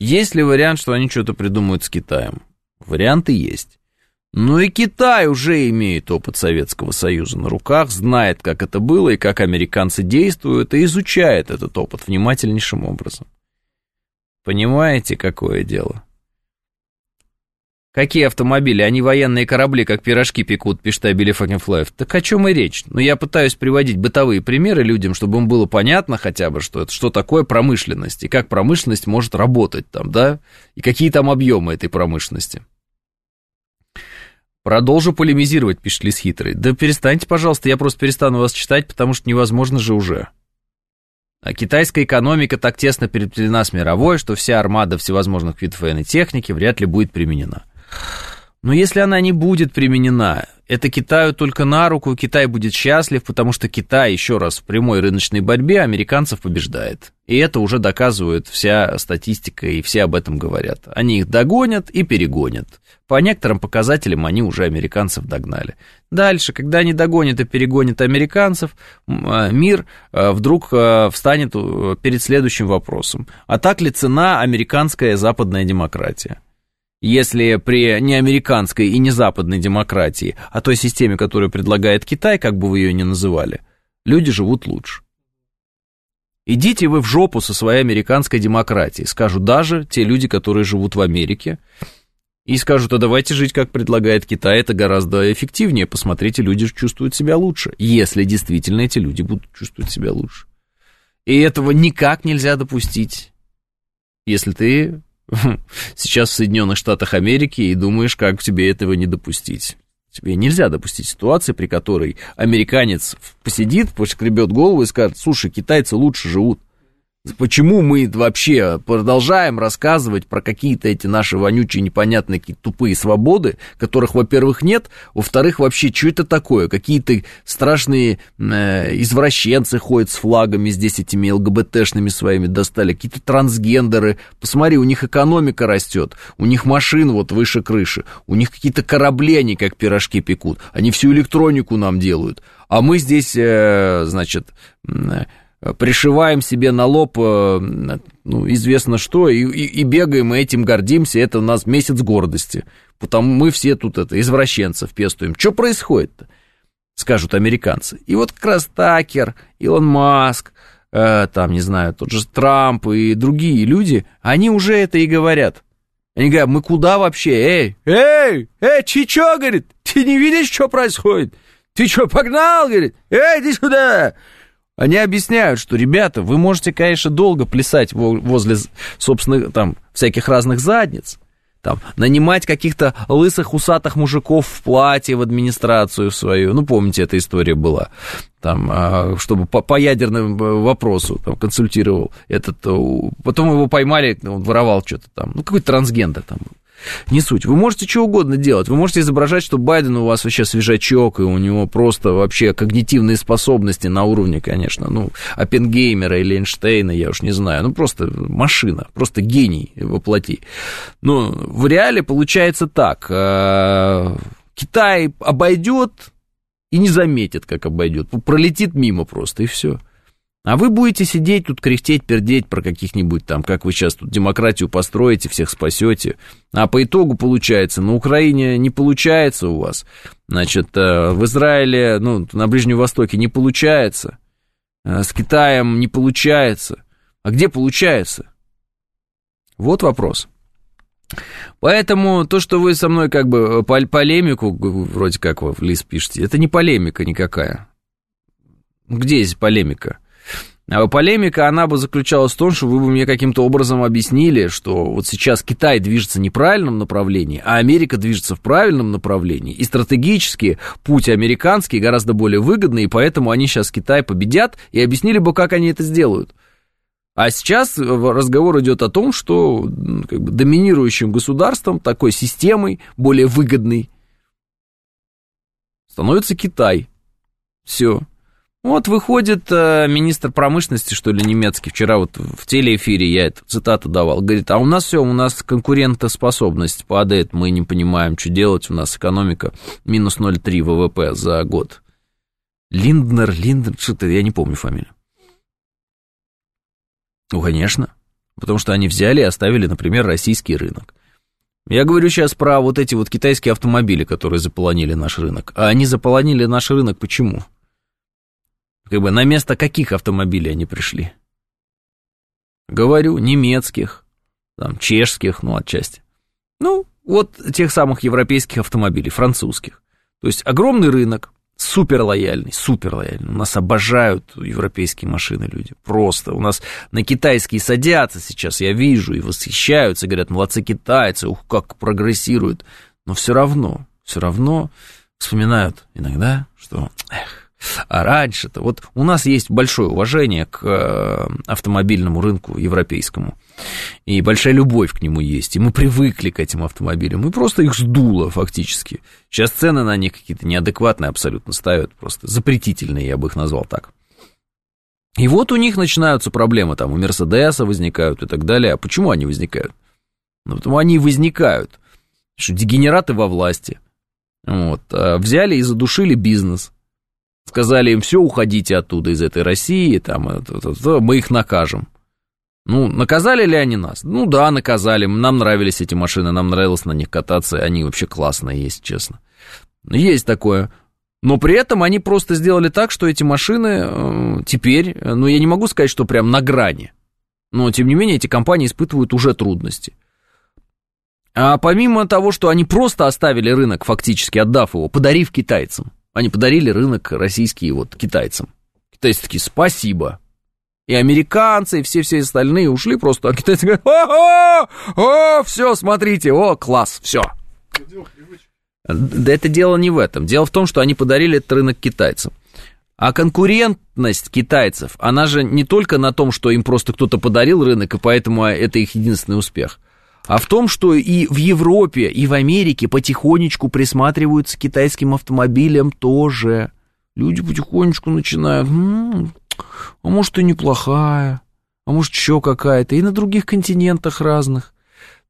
S2: Есть ли вариант, что они что-то придумают с Китаем? Варианты есть. Но и Китай уже имеет опыт Советского Союза на руках, знает, как это было и как американцы действуют, и изучает этот опыт внимательнейшим образом. Понимаете, какое дело? Какие автомобили? Они военные корабли, как пирожки пекут, пишет Абили Флайв. Так о чем и речь? Ну, я пытаюсь приводить бытовые примеры людям, чтобы им было понятно хотя бы, что это что такое промышленность, и как промышленность может работать там, да, и какие там объемы этой промышленности. Продолжу полемизировать, пишет Лис Хитрый. Да перестаньте, пожалуйста, я просто перестану вас читать, потому что невозможно же уже. А китайская экономика так тесно переплетена с мировой, что вся армада всевозможных видов военной техники вряд ли будет применена. Но если она не будет применена, это Китаю только на руку, Китай будет счастлив, потому что Китай, еще раз, в прямой рыночной борьбе американцев побеждает. И это уже доказывает вся статистика, и все об этом говорят. Они их догонят и перегонят. По некоторым показателям они уже американцев догнали. Дальше, когда они догонят и перегонят американцев, а, мир а, вдруг а, встанет перед следующим вопросом. А так ли цена американская западная демократия? Если при не американской и не западной демократии, а той системе, которую предлагает Китай, как бы вы ее ни называли, люди живут лучше. Идите вы в жопу со своей американской демократией, скажут даже те люди, которые живут в Америке, и скажут, а давайте жить, как предлагает Китай, это гораздо эффективнее, посмотрите, люди чувствуют себя лучше, если действительно эти люди будут чувствовать себя лучше. И этого никак нельзя допустить, если ты сейчас в Соединенных Штатах Америки и думаешь, как тебе этого не допустить. Тебе нельзя допустить ситуации, при которой американец посидит, поскребет голову и скажет, слушай, китайцы лучше живут. Почему мы вообще продолжаем рассказывать про какие-то эти наши вонючие, непонятные, какие-то тупые свободы, которых, во-первых, нет, во-вторых, вообще, что это такое? Какие-то страшные э, извращенцы ходят с флагами здесь, этими ЛГБТшными своими достали, какие-то трансгендеры. Посмотри, у них экономика растет, у них машин вот выше крыши, у них какие-то корабли, они как пирожки пекут, они всю электронику нам делают. А мы здесь, э, значит... Э, пришиваем себе на лоб, э, ну, известно что, и, и, и бегаем, и этим гордимся, это у нас месяц гордости. Потому мы все тут это, извращенцев пестуем. Что происходит-то? Скажут американцы. И вот как раз Илон Маск, э, там, не знаю, тот же Трамп и другие люди, они уже это и говорят. Они говорят, мы куда вообще? Эй, эй, эй, ты чё, говорит, ты не видишь, что происходит? Ты что, погнал, говорит? Эй, иди сюда! Они объясняют, что, ребята, вы можете, конечно, долго плясать возле, собственно, там, всяких разных задниц, там, нанимать каких-то лысых усатых мужиков в платье в администрацию свою, ну, помните, эта история была, там, а, чтобы по, по ядерному вопросу там, консультировал этот, потом его поймали, он воровал что-то там, ну, какой-то трансгендер там не суть. Вы можете что угодно делать. Вы можете изображать, что Байден у вас вообще свежачок, и у него просто вообще когнитивные способности на уровне, конечно, ну, Оппенгеймера или Эйнштейна, я уж не знаю. Ну, просто машина, просто гений воплоти. Но в реале получается так. Э, Китай обойдет и не заметит, как обойдет. Пролетит мимо просто, и все. А вы будете сидеть тут, кряхтеть, пердеть про каких-нибудь там, как вы сейчас тут демократию построите, всех спасете. А по итогу получается, на Украине не получается у вас. Значит, э, в Израиле, ну, на Ближнем Востоке не получается. Э, с Китаем не получается. А где получается? Вот вопрос. Поэтому то, что вы со мной как бы э, полемику, вроде как вы в лист пишете, это не полемика никакая. Где здесь полемика? А полемика, она бы заключалась в том, что вы бы мне каким-то образом объяснили, что вот сейчас Китай движется в неправильном направлении, а Америка движется в правильном направлении, и стратегически путь американский гораздо более выгодный, и поэтому они сейчас Китай победят, и объяснили бы, как они это сделают. А сейчас разговор идет о том, что как бы, доминирующим государством, такой системой, более выгодной, становится Китай. Все. Вот выходит э, министр промышленности, что ли, немецкий, вчера вот в телеэфире я эту цитату давал, говорит, а у нас все, у нас конкурентоспособность падает, мы не понимаем, что делать, у нас экономика минус 0,3 ВВП за год. Линднер, Линднер, что-то, я не помню фамилию. Ну, конечно. Потому что они взяли и оставили, например, российский рынок. Я говорю сейчас про вот эти вот китайские автомобили, которые заполонили наш рынок. А они заполонили наш рынок почему? Как бы на место каких автомобилей они пришли? Говорю, немецких, там, чешских, ну, отчасти. Ну, вот тех самых европейских автомобилей, французских. То есть огромный рынок, супер лояльный, супер лояльный. У нас обожают европейские машины люди. Просто. У нас на китайские садятся сейчас, я вижу, и восхищаются, говорят, молодцы китайцы, ух, как прогрессируют. Но все равно, все равно вспоминают иногда, что, эх, а раньше-то, вот у нас есть большое уважение к э, автомобильному рынку европейскому. И большая любовь к нему есть. И мы привыкли к этим автомобилям. Мы просто их сдуло фактически. Сейчас цены на них какие-то неадекватные абсолютно ставят. Просто запретительные, я бы их назвал так. И вот у них начинаются проблемы. Там у Мерседеса возникают и так далее. А почему они возникают? Ну, потому они возникают. Что дегенераты во власти. Вот. А взяли и задушили бизнес сказали им, все, уходите оттуда, из этой России, там, мы их накажем. Ну, наказали ли они нас? Ну да, наказали. Нам нравились эти машины, нам нравилось на них кататься, они вообще классные, есть честно. Есть такое. Но при этом они просто сделали так, что эти машины э, теперь, ну я не могу сказать, что прям на грани. Но тем не менее эти компании испытывают уже трудности. А помимо того, что они просто оставили рынок, фактически отдав его, подарив китайцам, они подарили рынок российский вот китайцам. Китайцы такие, спасибо. И американцы, и все-все остальные ушли просто, а китайцы говорят, о, о, о, все, смотрите, о, класс, все. Да это дело не в этом. Дело в том, что они подарили этот рынок китайцам. А конкурентность китайцев, она же не только на том, что им просто кто-то подарил рынок, и поэтому это их единственный успех а в том, что и в Европе, и в Америке потихонечку присматриваются к китайским автомобилям тоже. Люди потихонечку начинают, а может и неплохая, а может еще какая-то, и на других континентах разных.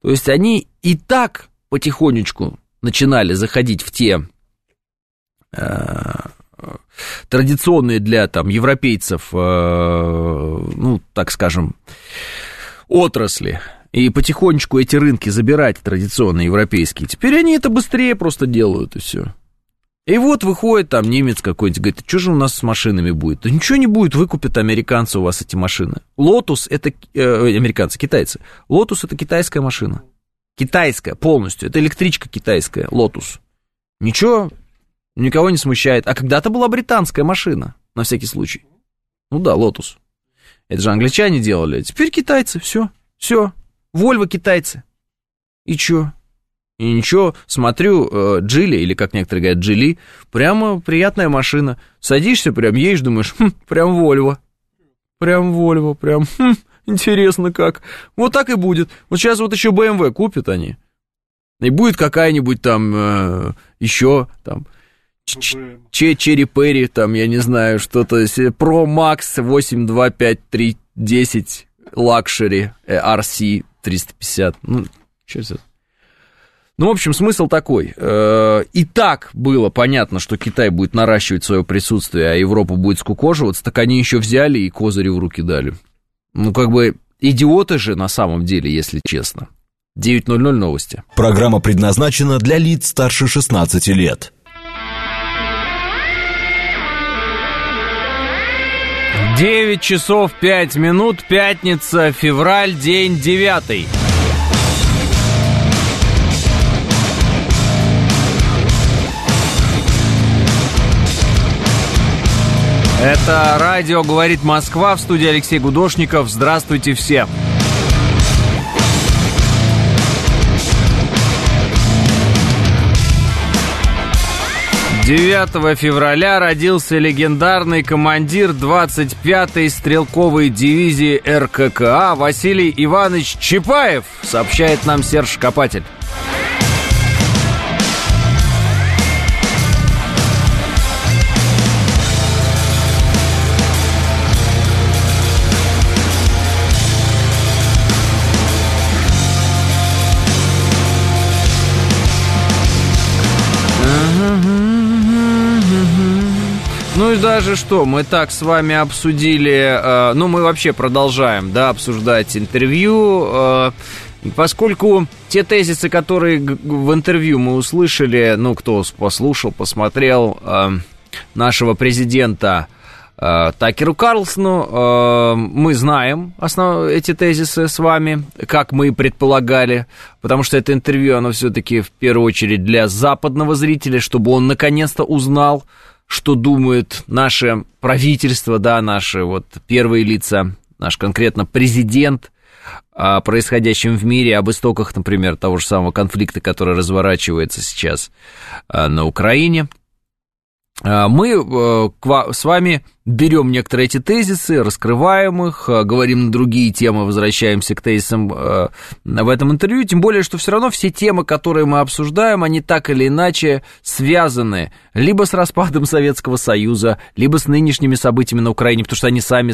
S2: То есть они и так потихонечку начинали заходить в те э, традиционные для там европейцев, э, ну так скажем, отрасли, и потихонечку эти рынки забирать традиционные европейские. Теперь они это быстрее просто делают, и все. И вот выходит там немец какой-нибудь, говорит, что же у нас с машинами будет? Да ничего не будет, выкупят американцы у вас эти машины. Lotus это, э, американцы, китайцы. Lotus это китайская машина. Китайская полностью, это электричка китайская, Lotus. Ничего, никого не смущает. А когда-то была британская машина, на всякий случай. Ну да, Lotus. Это же англичане делали, а теперь китайцы, все, все, Volvo китайцы. И чё? И ничего, смотрю, э, Джили, или как некоторые говорят, Джили, прямо приятная машина. Садишься, прям едешь, думаешь, хм, прям Volvo. Прям Вольво, прям, хм, интересно как. Вот так и будет. Вот сейчас вот еще BMW купят они. И будет какая-нибудь там э, еще там Черри Перри, там, я не знаю, что-то, Pro Max 8253110 Luxury RC 350. Ну, что это? Ну, в общем, смысл такой. Э, и так было понятно, что Китай будет наращивать свое присутствие, а Европа будет скукоживаться, так они еще взяли и козыри в руки дали. Ну, как бы, идиоты же на самом деле, если честно. 9.00 новости.
S1: Программа предназначена для лиц старше 16 лет.
S2: 9 часов 5 минут, пятница, февраль, день 9. Это радио «Говорит Москва» в студии Алексей Гудошников. Здравствуйте всем. 9 февраля родился легендарный командир 25-й стрелковой дивизии РККА Василий Иванович Чапаев, сообщает нам Серж Копатель. Ну и даже что, мы так с вами обсудили, э, ну мы вообще продолжаем, да, обсуждать интервью, э, поскольку те тезисы, которые в интервью мы услышали, ну кто послушал, посмотрел э, нашего президента э, Такеру Карлсону, э, мы знаем основ... эти тезисы с вами, как мы и предполагали, потому что это интервью, оно все-таки в первую очередь для западного зрителя, чтобы он наконец-то узнал, что думает наше правительство, да, наши вот первые лица, наш конкретно президент о происходящем в мире, об истоках, например, того же самого конфликта, который разворачивается сейчас а, на Украине. А, мы э, с вами берем некоторые эти тезисы, раскрываем их, э, говорим на другие темы, возвращаемся к тезисам э, в этом интервью, тем более, что все равно все темы, которые мы обсуждаем, они так или иначе связаны либо с распадом Советского Союза, либо с нынешними событиями на Украине, потому что они сами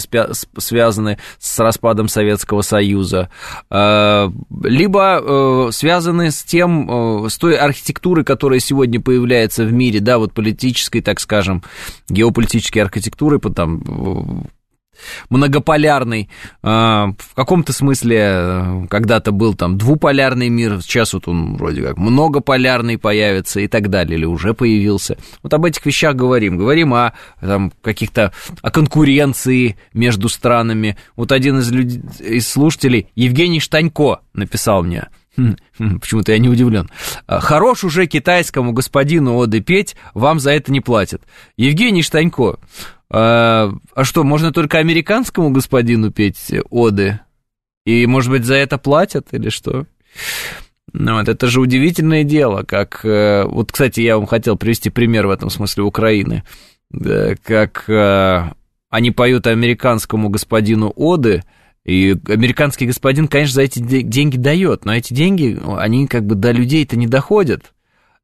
S2: связаны с распадом Советского Союза, э, либо связаны с тем, с той архитектурой, которая сегодня появляется в мире, да, вот политической, так скажем, геополитической архитектурой, там многополярный, а, в каком-то смысле э, когда-то был там двуполярный мир, сейчас вот он вроде как многополярный появится и так далее, или уже появился. Вот об этих вещах говорим. Говорим о там, каких-то о конкуренции между странами. Вот один из, людей, из слушателей, Евгений Штанько, написал мне, хм, Почему-то я не удивлен. «А, Хорош уже китайскому господину оды петь, вам за это не платят. Евгений Штанько, а, а что, можно только американскому господину петь оды? И, может быть, за это платят или что? Ну, вот это же удивительное дело, как... Э, вот, кстати, я вам хотел привести пример в этом смысле Украины. Как э, они поют американскому господину оды, и американский господин, конечно, за эти деньги дает, но эти деньги, они как бы до людей-то не доходят.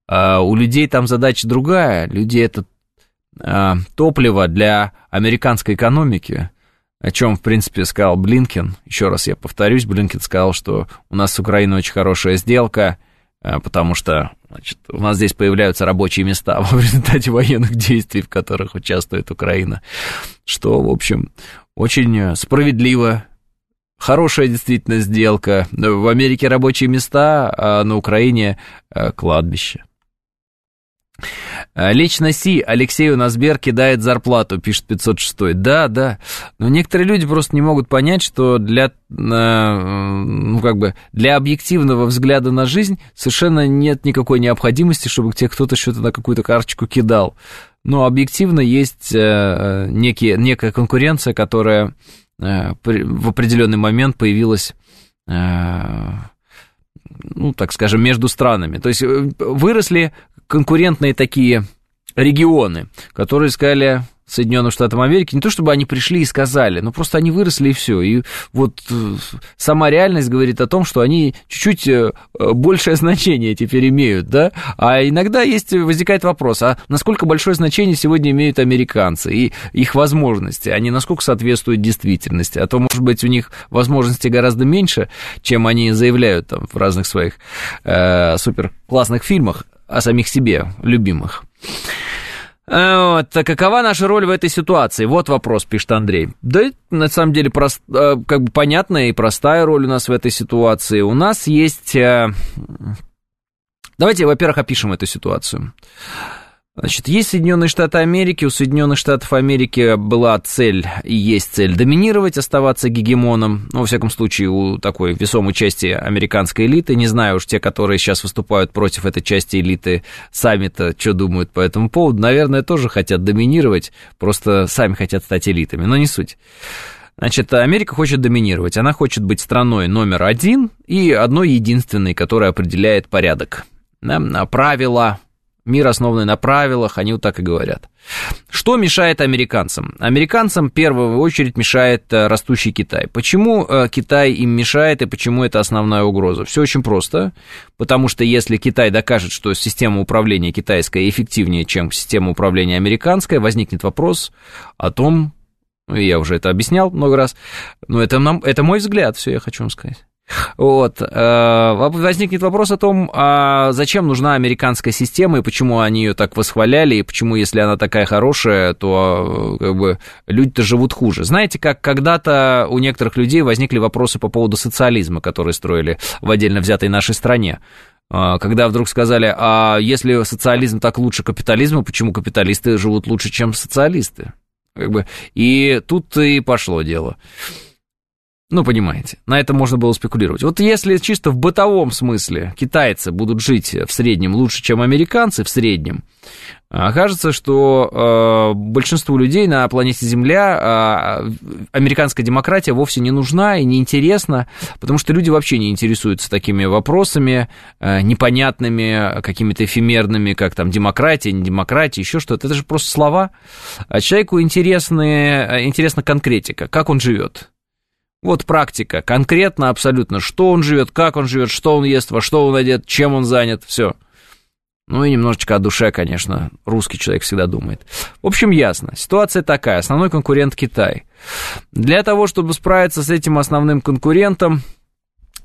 S2: А у людей там задача другая. Люди это топлива для американской экономики, о чем, в принципе, сказал Блинкен. Еще раз я повторюсь, Блинкен сказал, что у нас с Украиной очень хорошая сделка, э, потому что значит, у нас здесь появляются рабочие места в результате военных действий, в которых участвует Украина. Что, в общем, очень справедливо, хорошая действительно сделка. В Америке рабочие места, а на Украине э, кладбище. Э, лично Си Алексею на Сбер кидает зарплату, пишет 506. Да, да. Но некоторые люди просто не могут понять, что для, э, ну, как бы, для объективного взгляда на жизнь совершенно нет никакой необходимости, чтобы тебе кто-то что-то на какую-то карточку кидал. Но объективно есть э, некие, некая конкуренция, которая в определенный момент появилась ну, так скажем, между странами. То есть выросли конкурентные такие регионы, которые сказали Соединенным Штатам Америки, не то чтобы они пришли и сказали, но просто они выросли и все. И вот э, сама реальность говорит о том, что они чуть-чуть э, большее значение теперь имеют, да? А иногда есть, возникает вопрос, а насколько большое значение сегодня имеют американцы и их возможности, они насколько соответствуют действительности? А то, может быть, у них возможности гораздо меньше, чем они заявляют там в разных своих э, супер классных фильмах о самих себе, любимых. Э, вот, а какова наша роль в этой ситуации? Вот вопрос, пишет Андрей. Да, на самом деле, прост, э, как бы понятная и простая роль у нас в этой ситуации. У нас есть... Э, давайте, во-первых, опишем эту ситуацию. Значит, есть Соединенные Штаты Америки, у Соединенных Штатов Америки была цель и есть цель доминировать, оставаться гегемоном, ну, во всяком случае, у такой весомой части американской элиты, не знаю уж те, которые сейчас выступают против этой части элиты сами-то, что думают по этому поводу, наверное, тоже хотят доминировать, просто сами хотят стать элитами, но не суть. Значит, Америка хочет доминировать, она хочет быть страной номер один и одной единственной, которая определяет порядок, да, правила, Мир, основанный на правилах, они вот так и говорят. Что мешает американцам? Американцам в первую очередь мешает э, растущий Китай. Почему э, Китай им мешает и почему это основная угроза? Все очень просто, потому что если Китай докажет, что система управления китайская эффективнее, чем система управления американская, возникнет вопрос о том, я уже это объяснял много раз, но это, нам, это мой взгляд, все я хочу вам сказать Вот. Э, возникнет вопрос о том, а зачем нужна американская система, и почему они ее так восхваляли, и почему, если она такая хорошая, то э, как бы, люди-то живут хуже. Знаете, как когда-то у некоторых людей возникли вопросы по поводу социализма, который строили в отдельно взятой нашей стране. Э, когда вдруг сказали, а если социализм так лучше капитализма, почему капиталисты живут лучше, чем социалисты? Как бы, и тут и пошло дело. Ну, понимаете, на это можно было спекулировать. Вот если чисто в бытовом смысле китайцы будут жить в среднем лучше, чем американцы в среднем, окажется, что э, большинству людей на планете Земля э, американская демократия вовсе не нужна и не интересна, потому что люди вообще не интересуются такими вопросами э, непонятными, какими-то эфемерными, как там демократия, не демократия, еще что-то. Это же просто слова. А человеку интересны, интересна конкретика, как он живет вот практика, конкретно, абсолютно, что он живет, как он живет, что он ест, во что он одет, чем он занят, все. Ну и немножечко о душе, конечно, русский человек всегда думает. В общем, ясно. Ситуация такая. Основной конкурент Китай. Для того, чтобы справиться с этим основным конкурентом,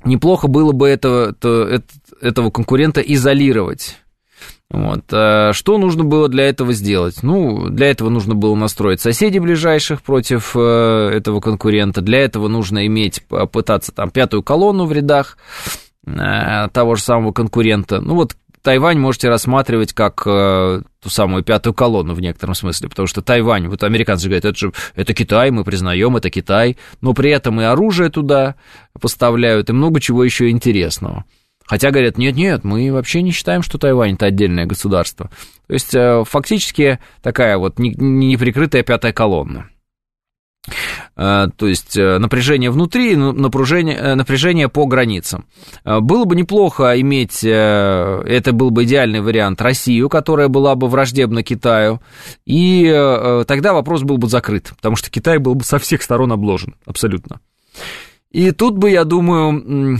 S2: неплохо было бы этого, этого конкурента изолировать. Вот. А что нужно было для этого сделать? Ну, для этого нужно было настроить соседей ближайших против э, этого конкурента. Для этого нужно иметь, пытаться там пятую колонну в рядах э, того же самого конкурента. Ну, вот Тайвань можете рассматривать как э, ту самую пятую колонну в некотором смысле, потому что Тайвань, вот американцы говорят, это же это Китай, мы признаем, это Китай, но при этом и оружие туда поставляют, и много чего еще интересного. Хотя говорят, нет-нет, мы вообще не считаем, что Тайвань это отдельное государство. То есть э, фактически такая вот неприкрытая пятая колонна. Э, то есть э, напряжение внутри, напряжение, напряжение по границам. Было бы неплохо иметь, это был бы идеальный вариант, Россию, которая была бы враждебна Китаю, и тогда вопрос был бы закрыт, потому что Китай был бы со всех сторон обложен, абсолютно. И тут бы, я думаю,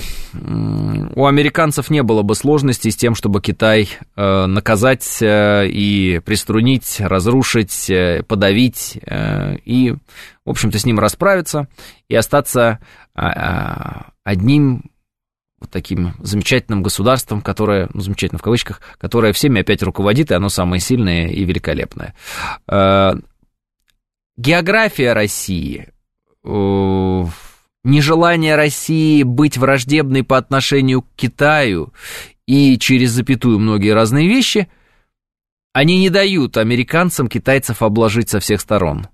S2: у американцев не было бы сложностей с тем, чтобы Китай э, наказать э, и приструнить, разрушить, э, подавить и, в общем-то, с ним расправиться и остаться одним вот таким замечательным государством, которое, ну, замечательно в кавычках, которое всеми опять руководит, и оно самое сильное и великолепное. География России нежелание России быть враждебной по отношению к Китаю и через запятую многие разные вещи, они не дают американцам китайцев обложить со всех сторон.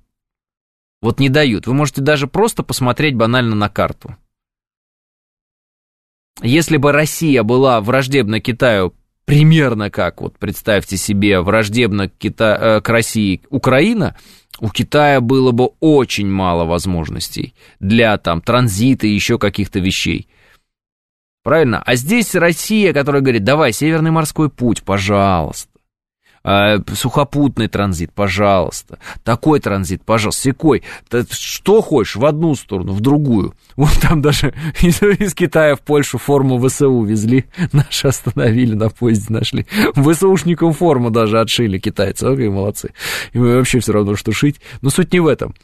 S2: Вот не дают. Вы можете даже просто посмотреть банально на карту. Если бы Россия была враждебна Китаю примерно как, вот представьте себе, враждебна Кита... Э, к России Украина, у Китая было бы очень мало возможностей для там транзита и еще каких-то вещей. Правильно? А здесь Россия, которая говорит, давай, Северный морской путь, пожалуйста. А, сухопутный транзит, пожалуйста. Такой транзит, пожалуйста. Секой. Что хочешь, в одну сторону, в другую. Вот там даже из, из Китая в Польшу форму ВСУ везли. Наши остановили на поезде, нашли. ВСУшникам форму даже отшили китайцы. Ой, молодцы. И мы вообще все равно, что шить. Но суть не в этом.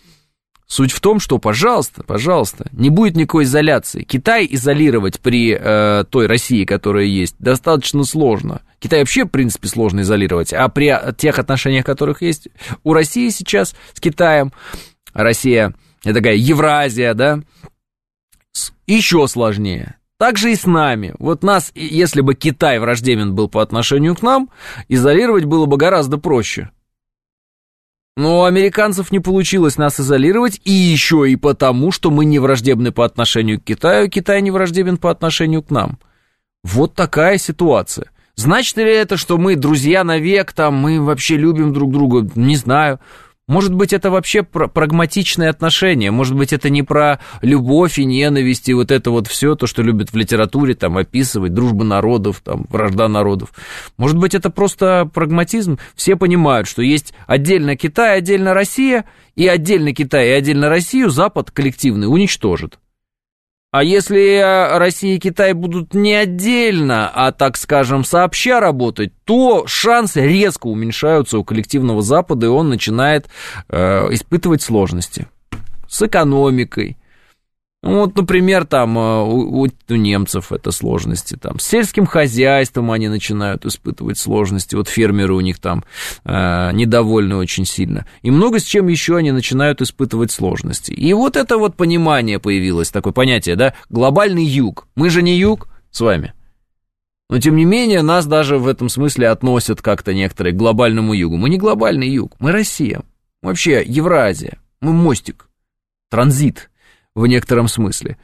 S2: Суть в том, что, пожалуйста, пожалуйста, не будет никакой изоляции. Китай изолировать при э, той России, которая есть, достаточно сложно. Китай вообще, в принципе, сложно изолировать. А при тех отношениях, которых есть у России сейчас с Китаем, Россия, это такая Евразия, да, еще сложнее. Так же и с нами. Вот нас, если бы Китай враждебен был по отношению к нам, изолировать было бы гораздо проще. Но у американцев не получилось нас изолировать, и еще и потому, что мы не враждебны по отношению к Китаю, Китай не враждебен по отношению к нам. Вот такая ситуация. Значит ли это, что мы друзья навек, там, мы вообще любим друг друга? Не знаю. Может быть, это вообще про прагматичные отношения, может быть, это не про любовь и ненависть и вот это вот все, то, что любят в литературе там описывать, дружба народов, там, вражда народов. Может быть, это просто прагматизм. Все понимают, что есть отдельно Китай, отдельно Россия, и отдельно Китай и отдельно Россию Запад коллективный уничтожит. А если э, Россия и Китай будут не отдельно, а, так скажем, сообща работать, то шансы резко уменьшаются у коллективного Запада, и он начинает э, испытывать сложности с экономикой, Ну, вот, например, там э, у, у немцев это сложности, там с сельским хозяйством они начинают испытывать сложности, вот фермеры у них там э, недовольны очень сильно, и много с чем еще они начинают испытывать сложности. И вот это вот понимание появилось, такое понятие, да, глобальный юг. Мы же не юг с вами. Но, тем не менее, нас даже в этом смысле относят как-то некоторые к глобальному югу. Мы не глобальный юг, мы Россия. Вообще Евразия. Мы мостик, транзит в некотором смысле.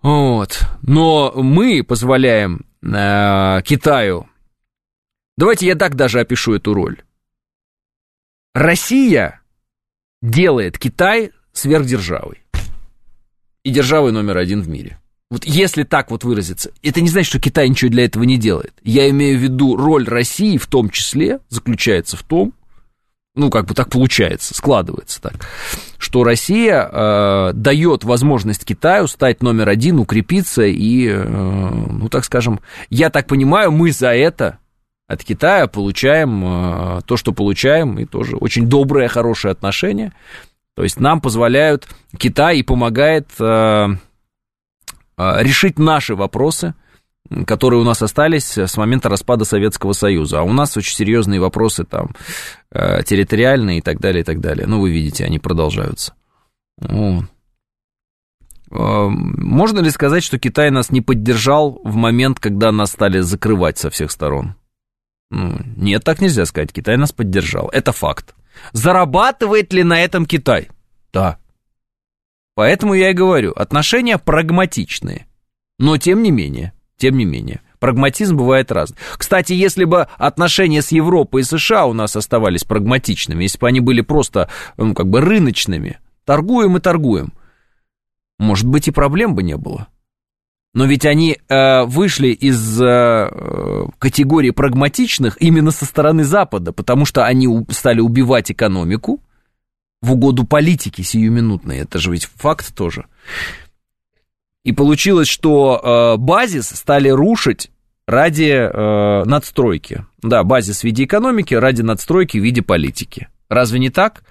S2: Вот. Но мы позволяем э, Китаю... Давайте я так даже опишу эту роль. Россия делает Китай сверхдержавой. И державой номер один в мире. Вот если так вот выразиться, это не значит, что Китай ничего для этого не делает. Я имею в виду роль России в том числе заключается в том, ну, как бы так получается, складывается так, что Россия э, дает возможность Китаю стать номер один, укрепиться и, э, ну, так скажем, я так понимаю, мы за это от Китая получаем э, то, что получаем, и тоже очень доброе, хорошее отношение. То есть нам позволяют, Китай и помогает э, э, решить наши вопросы, которые у нас остались с момента распада Советского Союза. А у нас очень серьезные вопросы там э, территориальные и так далее, и так далее. Ну, вы видите, они продолжаются. Вот. Э, можно ли сказать, что Китай нас не поддержал в момент, когда нас стали закрывать со всех сторон? Ну, нет, так нельзя сказать. Китай нас поддержал. Это факт. Зарабатывает ли на этом Китай? Да. Поэтому я и говорю, отношения прагматичные. Но тем не менее, тем не менее. Прагматизм бывает разный. Кстати, если бы отношения с Европой и США у нас оставались прагматичными, если бы они были просто, ну, как бы рыночными, торгуем и торгуем, может быть, и проблем бы не было. Но ведь они э, вышли из э, категории прагматичных именно со стороны Запада, потому что они стали убивать экономику в угоду политики сиюминутной. Это же ведь факт тоже. И получилось, что э, базис стали рушить ради э, надстройки. Да, базис в виде экономики ради надстройки в виде политики. Разве не так?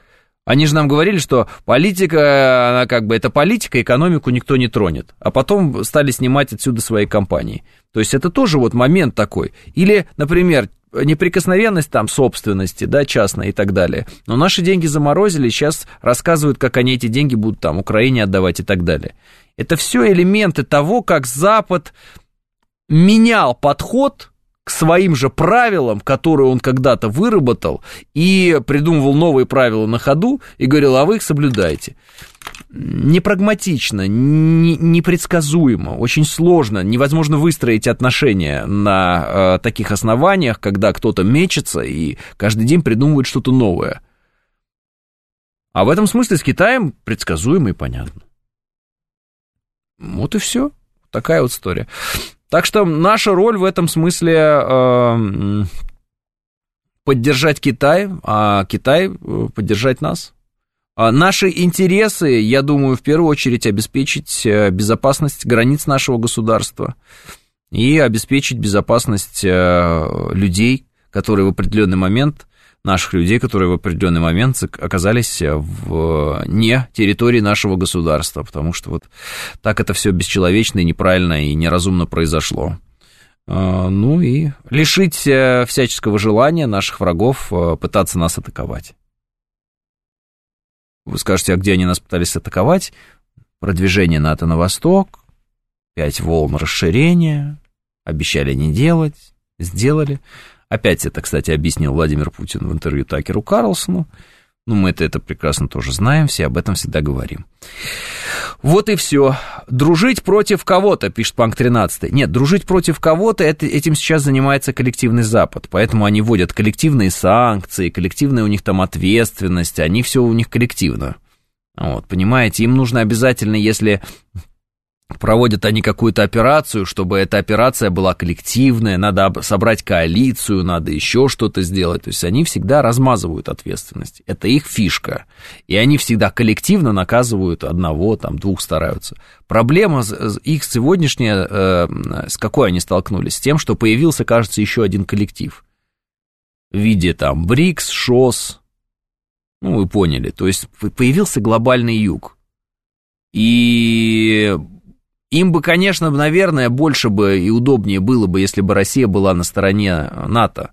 S2: Они же нам говорили, что политика, она как бы, это политика, экономику никто не тронет. А потом стали снимать отсюда свои компании. То есть это тоже вот момент такой. Или, например, неприкосновенность там собственности, да, частной и так далее. Но наши деньги заморозили, сейчас рассказывают, как они эти деньги будут там Украине отдавать и так далее. Это все элементы того, как Запад менял подход своим же правилам, которые он когда-то выработал, и придумывал новые правила на ходу, и говорил, а вы их соблюдайте. Непрагматично, не, непредсказуемо, очень сложно, невозможно выстроить отношения на э, таких основаниях, когда кто-то мечется и каждый день придумывает что-то новое. А в этом смысле с Китаем предсказуемо и понятно. Вот и все. Такая вот история. Так что наша роль в этом смысле э, поддержать Китай, а Китай э, поддержать нас. А наши интересы, я думаю, в первую очередь обеспечить э, безопасность границ нашего государства и обеспечить безопасность э, людей, которые в определенный момент наших людей, которые в определенный момент оказались в не территории нашего государства, потому что вот так это все бесчеловечно и неправильно и неразумно произошло. А, ну и лишить э, всяческого желания наших врагов э, пытаться нас атаковать. Вы скажете, а где они нас пытались атаковать? Продвижение НАТО на восток, пять волн расширения, обещали не делать, сделали. Опять это, кстати, объяснил Владимир Путин в интервью Такеру Карлсону. Ну, мы это, это прекрасно тоже знаем, все об этом всегда говорим. Вот и все. Дружить против кого-то, пишет Панк 13. Нет, дружить против кого-то, это, этим сейчас занимается коллективный Запад. Поэтому они вводят коллективные санкции, коллективная у них там ответственность, они все у них коллективно. Вот, понимаете, им нужно обязательно, если проводят они какую-то операцию, чтобы эта операция была коллективная, надо собрать коалицию, надо еще что-то сделать. То есть они всегда размазывают ответственность. Это их фишка. И они всегда коллективно наказывают одного, там, двух стараются. Проблема их сегодняшняя, э, с какой они столкнулись? С тем, что появился, кажется, еще один коллектив. В виде там БРИКС, ШОС. Ну, вы поняли. То есть появился глобальный юг И им бы, конечно, наверное, больше бы и удобнее было бы, если бы Россия была на стороне НАТО.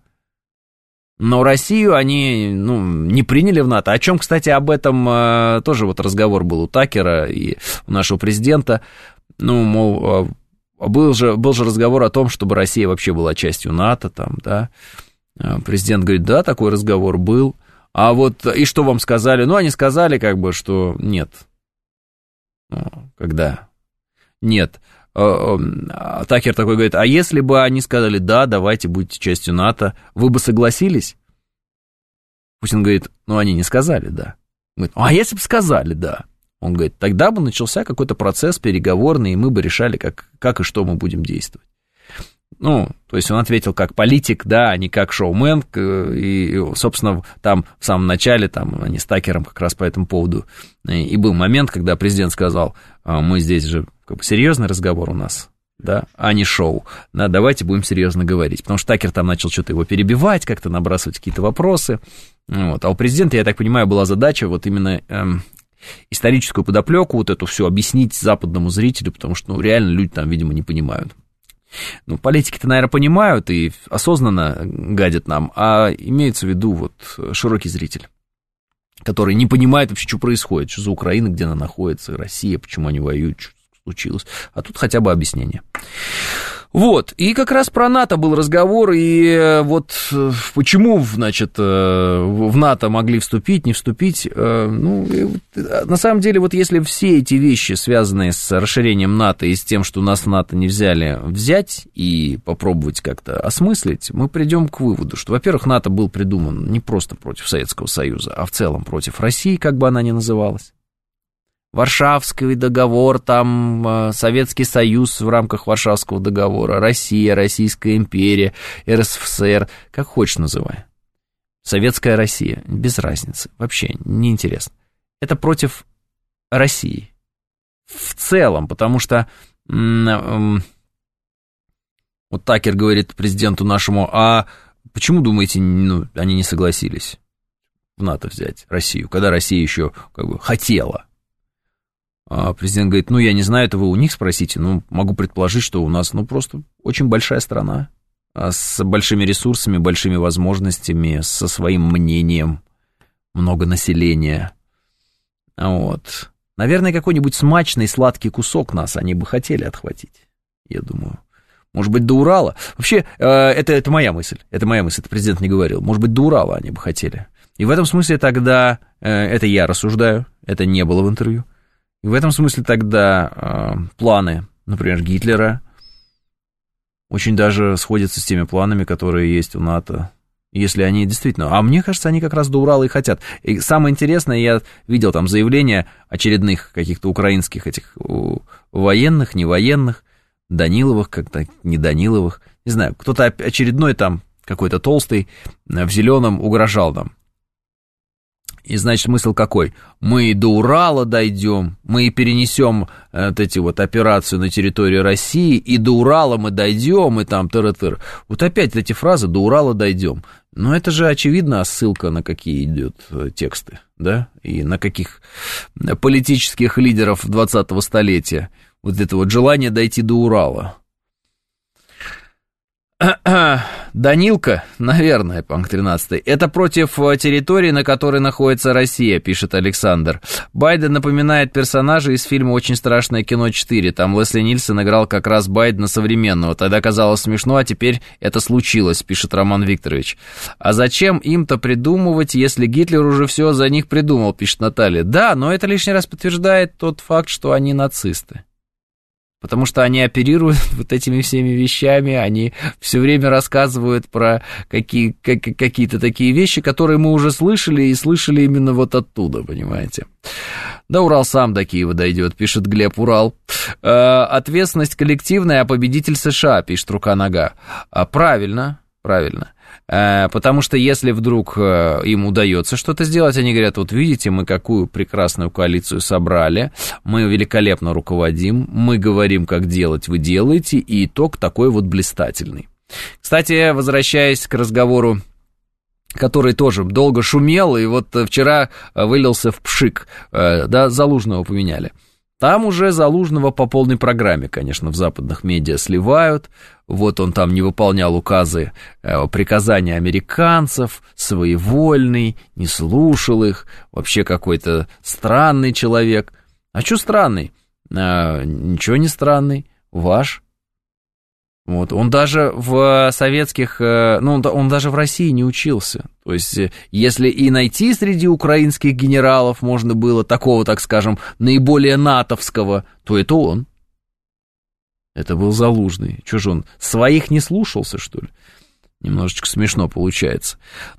S2: Но Россию они ну, не приняли в НАТО. О чем, кстати, об этом э, тоже вот разговор был у Такера и у нашего президента. Ну, мол, а, был же, был же разговор о том, чтобы Россия вообще была частью НАТО, там, да. А, президент говорит, да, такой разговор был. А вот, и что вам сказали? Ну, они сказали, как бы, что нет. Ну, когда? Нет. А, Такер такой говорит, а если бы они сказали, да, давайте будьте частью НАТО, вы бы согласились? Путин говорит, ну они не сказали, да. Говорит, а если бы сказали, да? Он говорит, тогда бы начался какой-то процесс переговорный, и мы бы решали, как, как и что мы будем действовать. Ну, то есть он ответил как политик, да, а не как шоумен, и, собственно, там в самом начале, там они с Такером как раз по этому поводу, и был момент, когда президент сказал, «А мы здесь же как бы серьезный разговор у нас, да, а не шоу. Да, давайте будем серьезно говорить. Потому что Такер там начал что-то его перебивать, как-то набрасывать какие-то вопросы. Вот. А у президента, я так понимаю, была задача вот именно эм, историческую подоплеку, вот эту все объяснить западному зрителю, потому что, ну, реально люди там, видимо, не понимают. Ну, политики-то, наверное, понимают и осознанно гадят нам, а имеется в виду вот широкий зритель который не понимает вообще, что происходит, что за Украина, где она находится, Россия, почему они воюют, случилось. А тут хотя бы объяснение. Вот, и как раз про НАТО был разговор, и э, вот э, почему, значит, э, в НАТО могли вступить, не вступить, ну, на самом деле, вот если все эти вещи, связанные с расширением НАТО и с тем, что нас в НАТО не взяли, взять и попробовать как-то осмыслить, мы придем к выводу, что, во-первых, НАТО был придуман не просто против Советского Союза, а в целом против России, как бы она ни называлась. Варшавский договор, там э, Советский Союз в рамках Варшавского договора, Россия, Российская империя, РСФСР, как хочешь называй. Советская Россия, без разницы, вообще неинтересно. Это против России в целом, потому что вот Такер говорит президенту нашему, а почему, думаете, ну, они не согласились в НАТО взять Россию, когда Россия еще как бы хотела? А президент говорит, ну, я не знаю, это вы у них спросите, ну, могу предположить, что у нас, ну, просто очень большая страна а с большими ресурсами, большими возможностями, со своим мнением, много населения. Вот. Наверное, какой-нибудь смачный сладкий кусок нас они бы хотели отхватить, я думаю. Может быть, до Урала. Вообще, э, это, это моя мысль. Это моя мысль, это президент не говорил. Может быть, до Урала они бы хотели. И в этом смысле тогда, э, это я рассуждаю, это не было в интервью, и в этом смысле тогда э, планы, например, Гитлера, очень даже сходятся с теми планами, которые есть у НАТО. Если они действительно... А мне кажется, они как раз до Урала и хотят. И самое интересное, я видел там заявления очередных каких-то украинских этих военных, не военных, Даниловых, как-то не Даниловых. Не знаю, кто-то очередной там, какой-то толстый, в зеленом угрожал нам. И значит, смысл какой? Мы до Урала дойдем, мы и перенесем э, вот эти вот операции на территорию России, и до Урала мы дойдем, и там тыр-тыр. Вот опять эти фразы «до Урала дойдем». Но это же очевидно ссылка на какие идет э, тексты, да? И на каких политических лидеров 20-го столетия. Вот это вот желание дойти до Урала. Данилка, наверное, панк 13 Это против э, территории, на которой находится Россия, пишет Александр. Байден напоминает персонажа из фильма «Очень страшное кино 4». Там Лесли Нильсон играл как раз Байдена современного. Тогда казалось смешно, а теперь это случилось, пишет Роман Викторович. А зачем им-то придумывать, если Гитлер уже все за них придумал, пишет Наталья. Да, но это лишний раз подтверждает тот факт, что они нацисты. Потому что они оперируют вот этими всеми вещами, они все время рассказывают про какие, как, какие-то такие вещи, которые мы уже слышали и слышали именно вот оттуда, понимаете. Да Урал сам до Киева дойдет, пишет Глеб Урал. Э, ответственность коллективная, а победитель США, пишет Рука Нога. А, правильно, правильно. Э, потому что если вдруг э, им удается что-то сделать, они говорят, вот видите, мы какую прекрасную коалицию собрали, мы великолепно руководим, мы говорим, как делать, вы делаете, и итог такой вот блистательный. Кстати, возвращаясь к разговору который тоже долго шумел, и вот вчера вылился в пшик, э, да, Залужного поменяли. Там уже Залужного по полной программе, конечно, в западных медиа сливают. Вот он там не выполнял указы, э, приказания американцев, своевольный, не слушал их, вообще какой-то странный человек. А что странный? А, ничего не странный, ваш. Вот, он даже в советских, э, ну, он, даже в России не учился. То есть, э, если и найти среди украинских генералов можно было такого, так скажем, наиболее натовского, то это он. Это был Залужный. Че же он, своих не слушался, что ли? Немножечко смешно получается.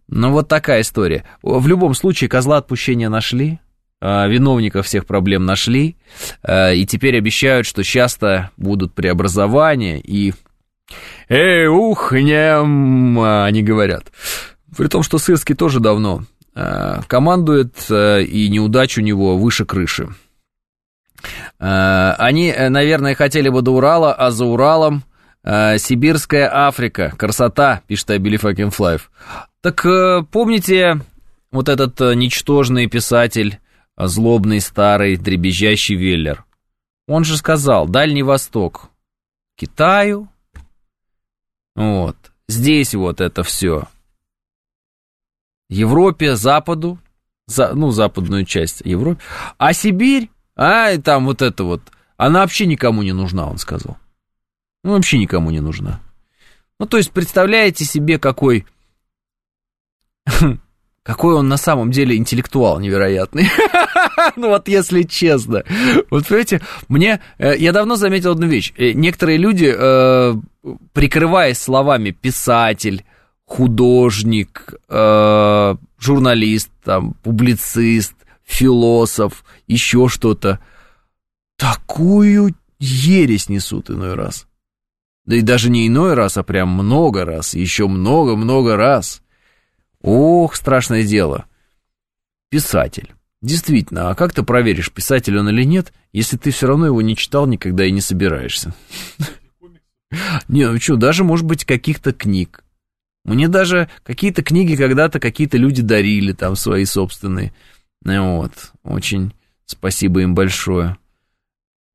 S2: Но вот такая история. В любом случае, козла отпущения нашли, а, виновников всех проблем нашли, а, и теперь обещают, что часто будут преобразования, и «Эй, ухнем!» они говорят. При том, что Сырский тоже давно э, командует, э, и неудач у него выше крыши. Э, они, наверное, хотели бы до Урала, а за Уралом Сибирская Африка. Красота, пишет Абили Fucking Flive. Так помните вот этот ничтожный писатель, злобный, старый, дребезжащий Веллер? Он же сказал, Дальний Восток. Китаю, вот. Здесь вот это все. Европе, Западу, за, ну, западную часть Европы. А Сибирь, а, и там вот это вот, она вообще никому не нужна, он сказал. Ну, вообще никому не нужна. Ну, то есть, представляете себе, какой... Какой он на самом деле интеллектуал невероятный. ну вот если честно. Вот понимаете, мне... Э, я давно заметил одну вещь. Э, некоторые люди, э, прикрываясь словами писатель, художник, журналист, там, публицист, философ, еще что-то, такую ересь несут иной раз. Да и даже не иной раз, а прям много раз, еще много-много раз. Ох, страшное дело. Писатель. Действительно, а как ты проверишь, писатель он или нет, если ты все равно его не читал никогда и не собираешься? Не, ну что, даже, может быть, каких-то книг. Мне даже какие-то книги когда-то какие-то люди дарили, там, свои собственные. Вот, очень спасибо им большое.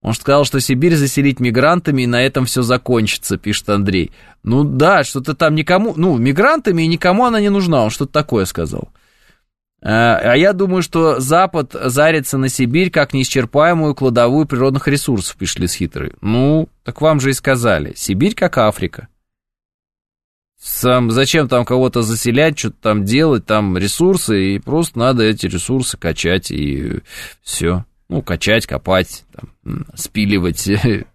S2: Он сказал, что Сибирь заселить мигрантами, и на этом все закончится, пишет Андрей. Ну да, что-то там никому, ну, мигрантами и никому она не нужна, он что-то такое сказал. А, а я думаю, что Запад зарится на Сибирь как неисчерпаемую кладовую природных ресурсов, пишет Лис Хитрый. Ну, так вам же и сказали. Сибирь как Африка. Сам, зачем там кого-то заселять, что-то там делать, там ресурсы, и просто надо эти ресурсы качать, и все ну, качать, копать, там, спиливать.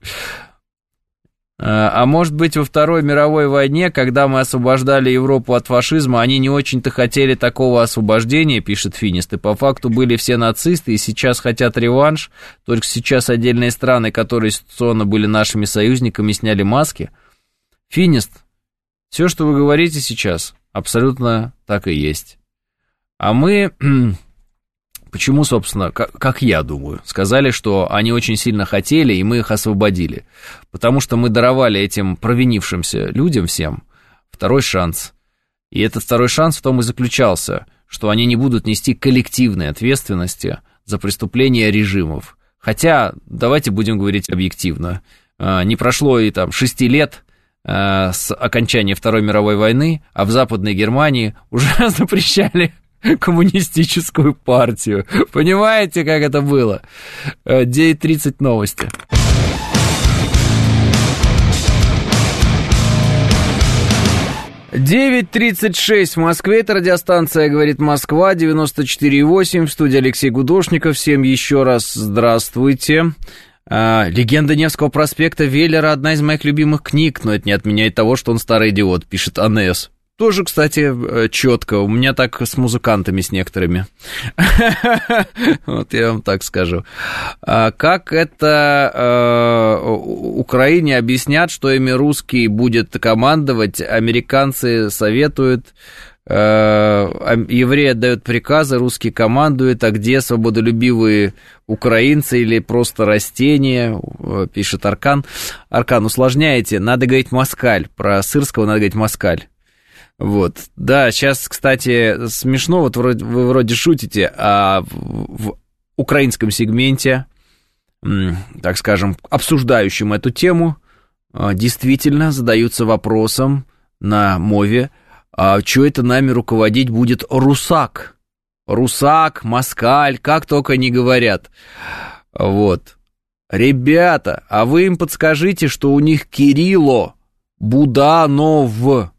S2: А, а может быть, во Второй мировой войне, когда мы освобождали Европу от фашизма, они не очень-то хотели такого освобождения, пишет Финист, и по факту были все нацисты, и сейчас хотят реванш, только сейчас отдельные страны, которые ситуационно были нашими союзниками, сняли маски. Финист, все, что вы говорите сейчас, абсолютно так и есть. А мы Почему, собственно, как, как я думаю, сказали, что они очень сильно хотели, и мы их освободили? Потому что мы даровали этим провинившимся людям всем второй шанс. И этот второй шанс в том и заключался, что они не будут нести коллективной ответственности за преступления режимов. Хотя, давайте будем говорить объективно, а, не прошло и там шести лет а, с окончания Второй мировой войны, а в Западной Германии уже запрещали коммунистическую партию. Понимаете, как это было? 9.30 э, новости. Девять тридцать шесть в Москве, это радиостанция «Говорит Москва», 94,8, в студии Алексей Гудошников. Всем еще раз здравствуйте. А, «Легенда Невского проспекта» Веллера одна из моих любимых книг, но это не отменяет того, что он старый идиот, пишет Анес. Тоже, кстати, э, четко. У меня так с музыкантами, с некоторыми. Вот я вам так скажу. А как это э, Украине объяснят, что ими русский будет командовать, американцы советуют, э, евреи отдают приказы, русские командуют, а где свободолюбивые украинцы или просто растения, пишет Аркан. Аркан, усложняете, надо говорить москаль, про Сырского надо говорить москаль. Вот. Да, сейчас, кстати, смешно, вот вроде, вы вроде шутите, а в, украинском сегменте так скажем, обсуждающим эту тему, а, действительно задаются вопросом на мове, а что это нами руководить будет русак? Русак, москаль, как только не говорят. Вот. Ребята, а вы им подскажите, что у них Кирилло Буданов.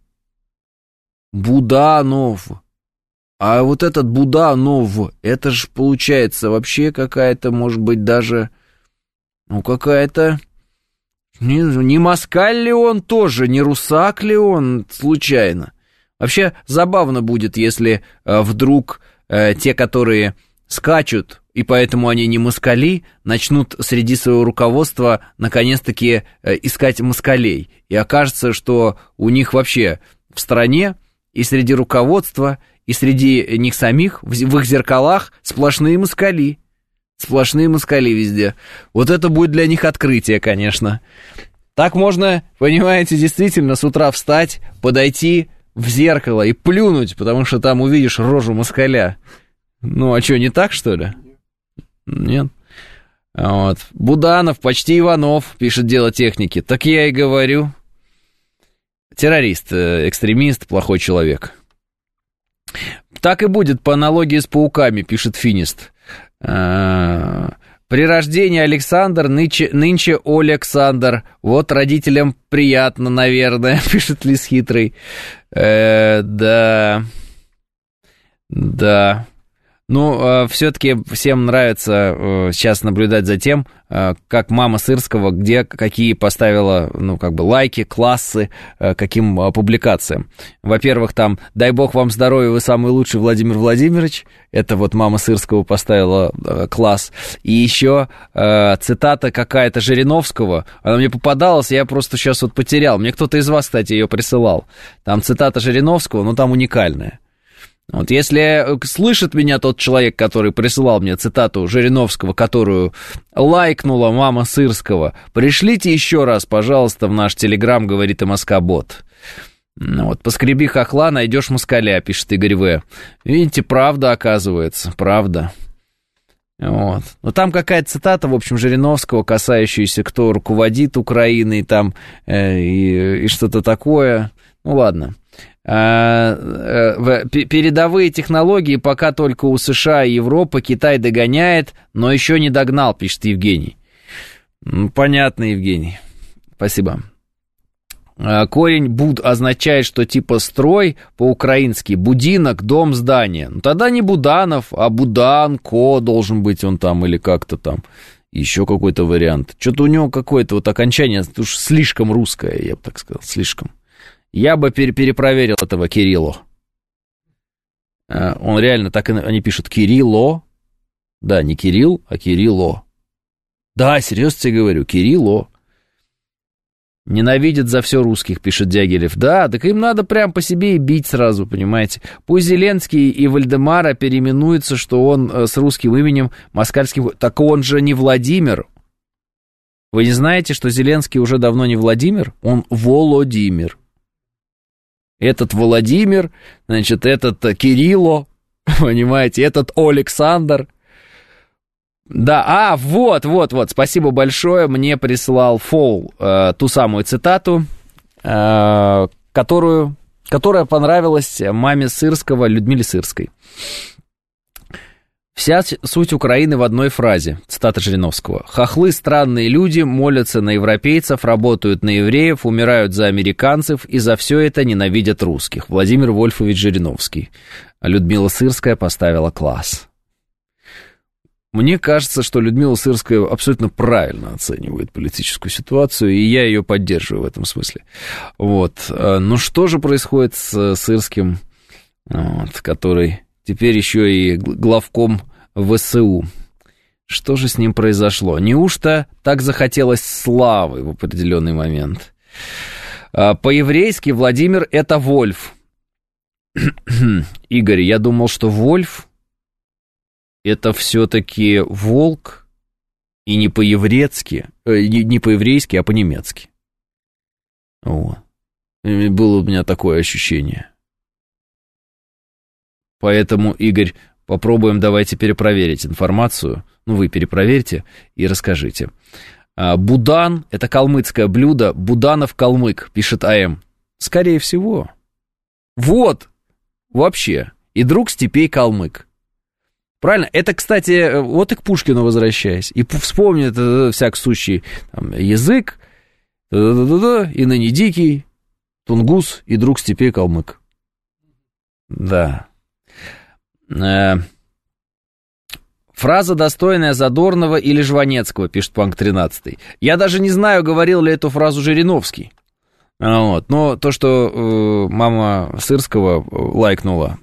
S2: Буданов. А вот этот Буданов, это же получается вообще какая-то, может быть, даже, ну, какая-то... Не, не москаль ли он тоже, не русак ли он случайно? Вообще забавно будет, если э, вдруг э, те, которые скачут, и поэтому они не москали, начнут среди своего руководства наконец-таки э, искать москалей. И окажется, что у них вообще в стране и среди руководства, и среди них самих, в, в их зеркалах сплошные москали. Сплошные москали везде. Вот это будет для них открытие, конечно. Так можно, понимаете, действительно с утра встать, подойти в зеркало и плюнуть, потому что там увидишь рожу москаля. Ну, а что, не так, что ли? Нет. Вот. Буданов, почти Иванов, пишет дело техники. Так я и говорю. Террорист, э, экстремист, плохой человек. Так и будет по аналогии с пауками, пишет Финист. А, при рождении Александр, нынче, нынче Александр. Вот родителям приятно, наверное, пишет Лис Хитрый. Э, да. Да. Ну, э, все-таки всем нравится э, сейчас наблюдать за тем, э, как мама Сырского, где какие поставила, ну, как бы лайки, классы, э, каким э, публикациям. Во-первых, там «Дай бог вам здоровья, вы самый лучший Владимир Владимирович». Это вот мама Сырского поставила э, класс. И еще э, цитата какая-то Жириновского. Она мне попадалась, я просто сейчас вот потерял. Мне кто-то из вас, кстати, ее присылал. Там цитата Жириновского, но там уникальная. Вот если э, слышит меня тот человек, который присылал мне цитату Жириновского, которую лайкнула мама Сырского, пришлите еще раз, пожалуйста, в наш телеграм, говорит МСК-бот. Ну вот, поскреби хохла, найдешь москаля, пишет Игорь В. Видите, правда оказывается, правда. Вот. Но там какая-то цитата, в общем, Жириновского, касающаяся, кто руководит Украиной, там, э, и, и что-то такое. Ну ладно. А, э, передовые технологии пока только у США и Европы, Китай догоняет, но еще не догнал, пишет Евгений. Понятно, Евгений. Спасибо. А, корень буд означает, что типа строй по-украински будинок, дом, здание. Ну тогда не Буданов, а Буданко должен быть он там или как-то там. Еще какой-то вариант. Что-то у него какое-то вот окончание уж слишком русское, я бы так сказал, слишком. Я бы пере перепроверил этого Кирилло. Э, он реально так и они пишут Кирилло. Да, не Кирилл, а Кирилло. Да, серьезно тебе говорю, Кирилло. Ненавидят за все русских, пишет Дягилев. Да, так им надо прям по себе и бить сразу, понимаете. Пусть Зеленский и Вальдемара переименуются, что он э, с русским именем москальским... Так он же не Владимир. Вы не знаете, что Зеленский уже давно не Владимир? Он Володимир этот Владимир, значит, этот э, Кирилло, понимаете, этот Александр. Да, а, вот, вот, вот, спасибо большое, мне прислал Фол э, ту самую цитату, э, которую, которая понравилась маме Сырского, Людмиле Сырской. Вся суть Украины в одной фразе, цитата Жириновского. «Хохлы – странные люди, молятся на европейцев, работают на евреев, умирают за американцев и за все это ненавидят русских». Владимир Вольфович Жириновский. Людмила Сырская поставила класс. Мне кажется, что Людмила Сырская абсолютно правильно оценивает политическую ситуацию, и я ее поддерживаю в этом смысле. Вот. А, но что же происходит с Сырским, вот, который теперь еще и главком ВСУ. Что же с ним произошло? Неужто так захотелось славы в определенный момент? А, по-еврейски Владимир — это Вольф. Игорь, я думал, что Вольф — это все-таки волк, и не по-еврейски, э, не по-еврейски, а по-немецки. Вот. Было у меня такое ощущение. Поэтому, Игорь, Попробуем, давайте перепроверить информацию. Ну, вы перепроверьте и расскажите. А, Будан – это калмыцкое блюдо. Буданов калмык, пишет АМ. Скорее всего. Вот, вообще. И друг степей калмык. Правильно? Это, кстати, вот и к Пушкину возвращаясь. И вспомни это всяк сущий там, язык, и ныне дикий, тунгус и друг степей калмык. Да. Э, фраза, достойная Задорнова или Жванецкого, пишет Панк 13. Я даже не знаю, говорил ли эту фразу Жириновский. Вот. Но то, что э, мама Сырского лайкнула,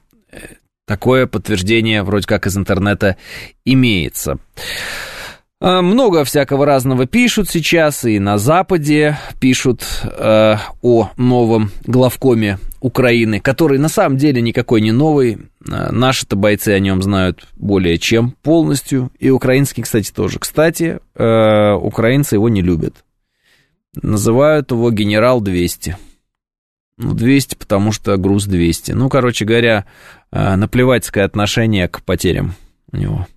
S2: Такое подтверждение вроде как из интернета имеется. А, много всякого разного пишут сейчас, и на Западе пишут э, о новом главкоме Украины, который на самом деле никакой не новый. А, наши-то бойцы о нем знают более чем полностью. И украинские, кстати, тоже. Кстати, э, украинцы его не любят. Называют его генерал 200. Ну, 200, потому что груз 200. Ну, короче говоря, э, наплевательское отношение к потерям у него.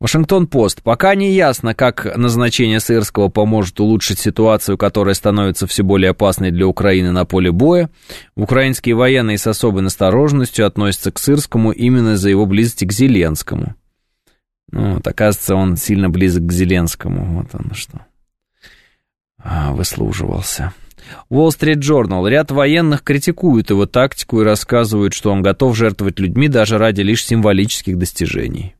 S2: Вашингтон-Пост. Пока не ясно, как назначение Сырского поможет улучшить ситуацию, которая становится все более опасной для Украины на поле боя. Украинские военные с особой настороженностью относятся к Сырскому именно из-за его близости к Зеленскому. Ну, вот, оказывается, он сильно близок к Зеленскому. Вот он что. А, выслуживался. Wall Street Journal. Ряд военных критикуют его тактику и рассказывают, что он готов жертвовать людьми даже ради лишь символических достижений.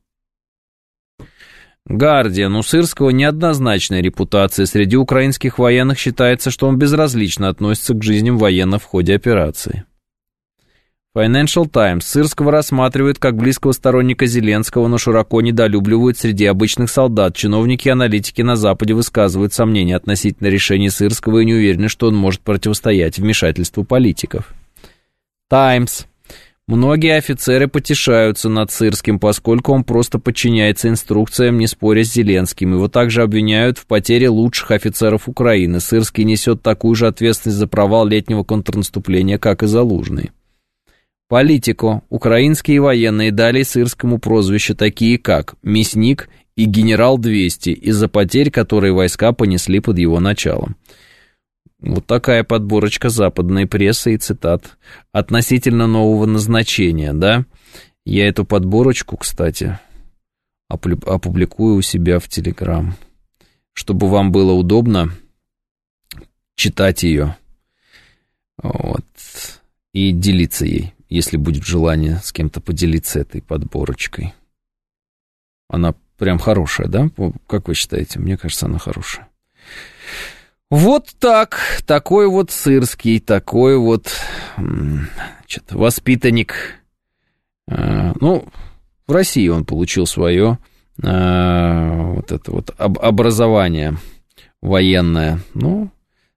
S2: Гардиан. У Сырского неоднозначная репутация. Среди украинских военных считается, что он безразлично относится к жизням военных в ходе операции. Financial Times. Сырского рассматривают как близкого сторонника Зеленского, но широко недолюбливают среди обычных солдат. Чиновники и аналитики на Западе высказывают сомнения относительно решения Сырского и не уверены, что он может противостоять вмешательству политиков. Times. Многие офицеры потешаются над Сырским, поскольку он просто подчиняется инструкциям, не споря с Зеленским. Его также обвиняют в потере лучших офицеров Украины. Сырский несет такую же ответственность за провал летнего контрнаступления, как и Залужный. Политику украинские военные дали сырскому прозвище такие как «Мясник» и «Генерал-200» из-за потерь, которые войска понесли под его началом. Вот такая подборочка западной прессы и цитат относительно нового назначения, да? Я эту подборочку, кстати, опубликую у себя в Телеграм, чтобы вам было удобно читать ее вот, и делиться ей если будет желание с кем-то поделиться этой подборочкой. Она прям хорошая, да? Как вы считаете? Мне кажется, она хорошая. Вот так, такой вот сырский, такой вот значит, воспитанник. Э, ну, в России он получил свое э, вот это вот образование военное. Ну,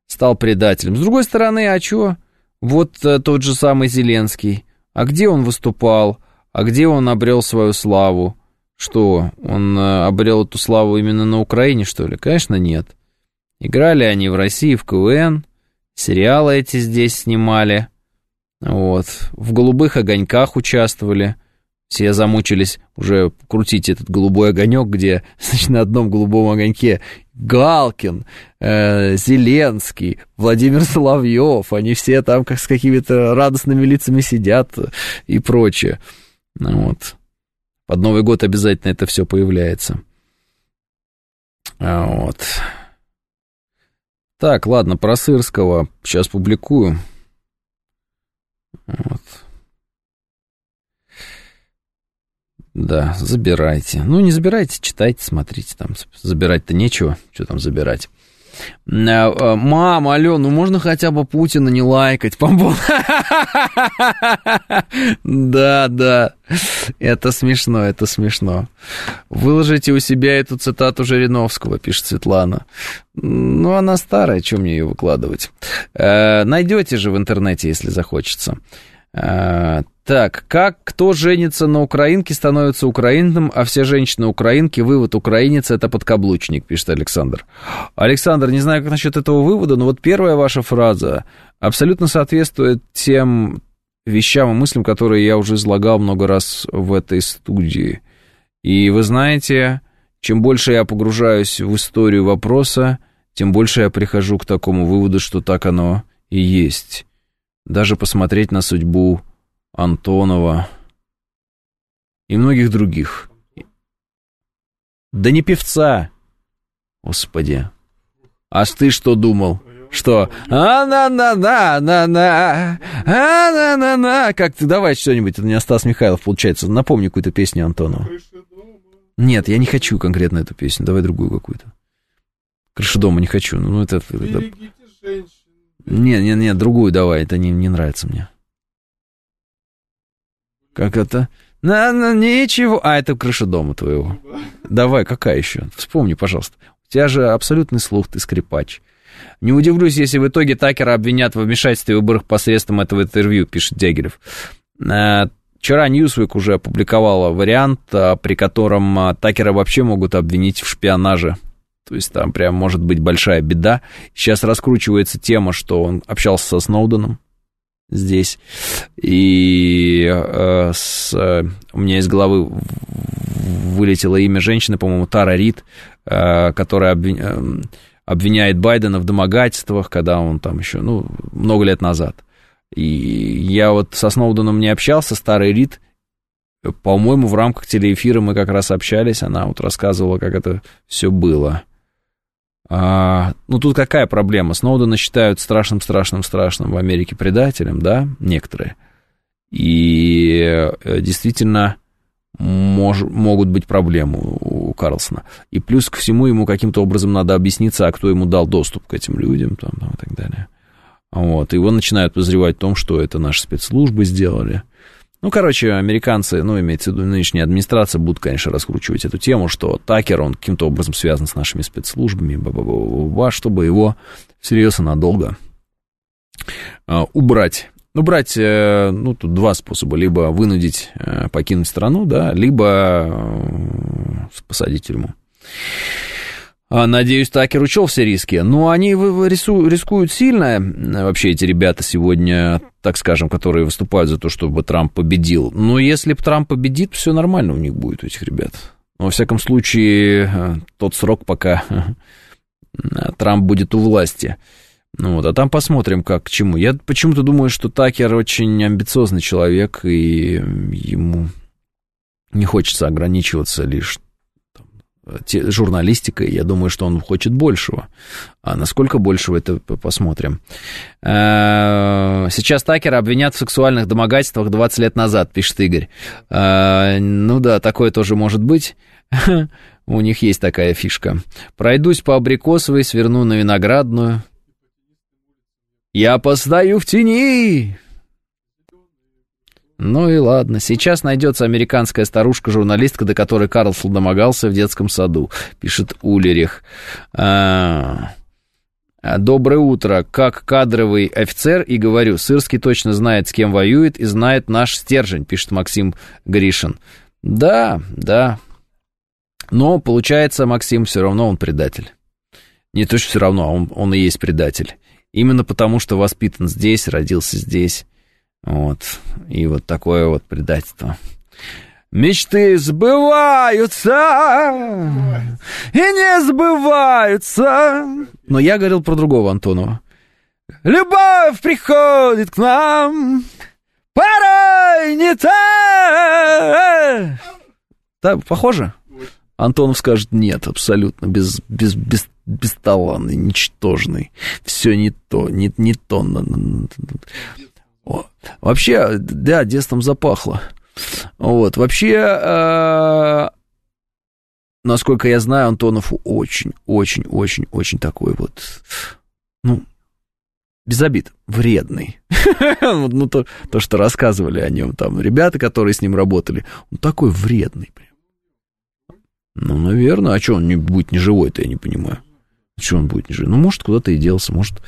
S2: стал предателем. С другой стороны, а чё? Вот э, тот же самый Зеленский. А где он выступал? А где он обрел свою славу? Что, он обрел эту славу именно на Украине, что ли? Конечно, нет. Играли они в России в КВН, сериалы эти здесь снимали, вот, в «Голубых огоньках» участвовали. Все замучились уже крутить этот голубой огонек, где, значит, на одном голубом огоньке Галкин, э, Зеленский, Владимир Соловьев, они все там как с какими-то радостными лицами сидят и прочее. Ну, вот. Под Новый год обязательно это все появляется. А, вот. Так, ладно, про Сырского сейчас публикую. Вот. Да, забирайте. Ну, не забирайте, читайте, смотрите, там забирать-то нечего, что там забирать. А, а, Мам, алло, ну можно хотя бы Путина не лайкать. Да, да, это смешно, это смешно. Выложите у себя эту цитату Жириновского, пишет Светлана. Ну, она старая, чем мне ее выкладывать? Э, найдете же в интернете, если захочется. Так, как кто женится на украинке, становится украинцем, а все женщины украинки, вывод украинец это подкаблучник, пишет Александр. Александр, не знаю, как насчет этого вывода, но вот первая ваша фраза абсолютно соответствует тем вещам и мыслям, которые я уже излагал много раз в этой студии. И вы знаете, чем больше я погружаюсь в историю вопроса, тем больше я прихожу к такому выводу, что так оно и есть. Даже посмотреть на судьбу Антонова и многих других. Да не певца. Господи. А ты что думал? Что? А-на-на-на-на-на, а-на-на-на. Как ты, давай что-нибудь, это не Стас Михайлов, получается. Напомни какую-то песню Антону. Нет, я не хочу конкретно эту песню, давай другую какую-то. Крыша дома не хочу. Ну, это... это... Не, не, не, другую давай, это не, не нравится мне. Как это? На, на, ничего. А, это крыша дома твоего. Давай, какая еще? Вспомни, пожалуйста. У тебя же абсолютный слух, ты скрипач. Не удивлюсь, если в итоге Такера обвинят в вмешательстве в выборах посредством этого интервью, пишет Дягилев. Э, вчера Ньюсвик уже опубликовала вариант, э, при котором э, Такера вообще могут обвинить в шпионаже. То есть там прям может быть большая беда. Сейчас раскручивается тема, что он общался со Сноуденом здесь. И э, с, э, у меня из головы вылетело имя женщины, по-моему, Тара Рид, э, которая обвин, э, обвиняет Байдена в домогательствах, когда он там еще, ну, много лет назад. И я вот со Сноуденом не общался, старый Рид, по-моему, в рамках телеэфира мы как раз общались, она вот рассказывала, как это все было. А, ну, тут какая проблема? Сноудена считают страшным-страшным-страшным в Америке предателем, да, некоторые. И э, действительно мож, могут быть проблемы у Карлсона. И плюс ко всему ему каким-то образом надо объясниться, а кто ему дал доступ к этим людям там, там, и так далее. Вот. Его начинают подозревать в том, что это наши спецслужбы сделали. Ну, короче, американцы, ну, имеется в виду нынешняя администрация, будут, конечно, раскручивать эту тему, что Такер, он каким-то образом связан с нашими спецслужбами, ба -ба -ба чтобы его всерьез и надолго а, убрать. Ну, брать, э, ну, тут два способа. Либо вынудить э, покинуть страну, да, либо э, посадить тюрьму. А, надеюсь, Такер учел все риски. Но они рискуют сильно, вообще эти ребята сегодня, так скажем, которые выступают за то, чтобы Трамп победил. Но если Трамп победит, все нормально у них будет, у этих ребят. Но, во всяком случае, э, тот срок, пока Трамп будет у власти. Ну вот, а там посмотрим, как к чему. Я почему-то думаю, что Такер очень амбициозный человек, и ему не хочется ограничиваться лишь журналистикой, я думаю, что он хочет большего. А насколько большего, это посмотрим. Э, сейчас Такера обвинят в сексуальных домогательствах 20 лет назад, пишет Игорь. Э, ну да, такое тоже может быть. У них есть такая фишка. Пройдусь по абрикосовой, сверну на виноградную. Я постою в тени, ну и ладно, сейчас найдется американская старушка-журналистка, до которой Карлсон домогался в детском саду, пишет Улерих. А... Доброе утро. Как кадровый офицер и говорю, Сырский точно знает, с кем воюет и знает наш стержень, пишет Максим Гришин. Да, да. Но получается, Максим, все равно он предатель. Не то, что все равно, он, он и есть предатель. Именно потому, что воспитан здесь, родился здесь. Вот. И вот такое вот предательство. Мечты сбываются и не сбываются. Но я говорил про другого Антонова. Любовь приходит к нам, порой не та. Да, похоже? Антонов скажет нет, абсолютно, без, без, без, бесталанный, ничтожный. Все не то, не, не то. Вообще, да, детством запахло. Вот, вообще, э, насколько я знаю, Антонов очень, очень, очень, очень такой вот, ну, без обид, вредный. ну, то, то, что рассказывали о нем там ребята, которые с ним работали, он такой вредный прям. Ну, наверное, а что он не будет не живой-то, я не понимаю. Что он будет не живой? Ну, может, куда-то и делся, может...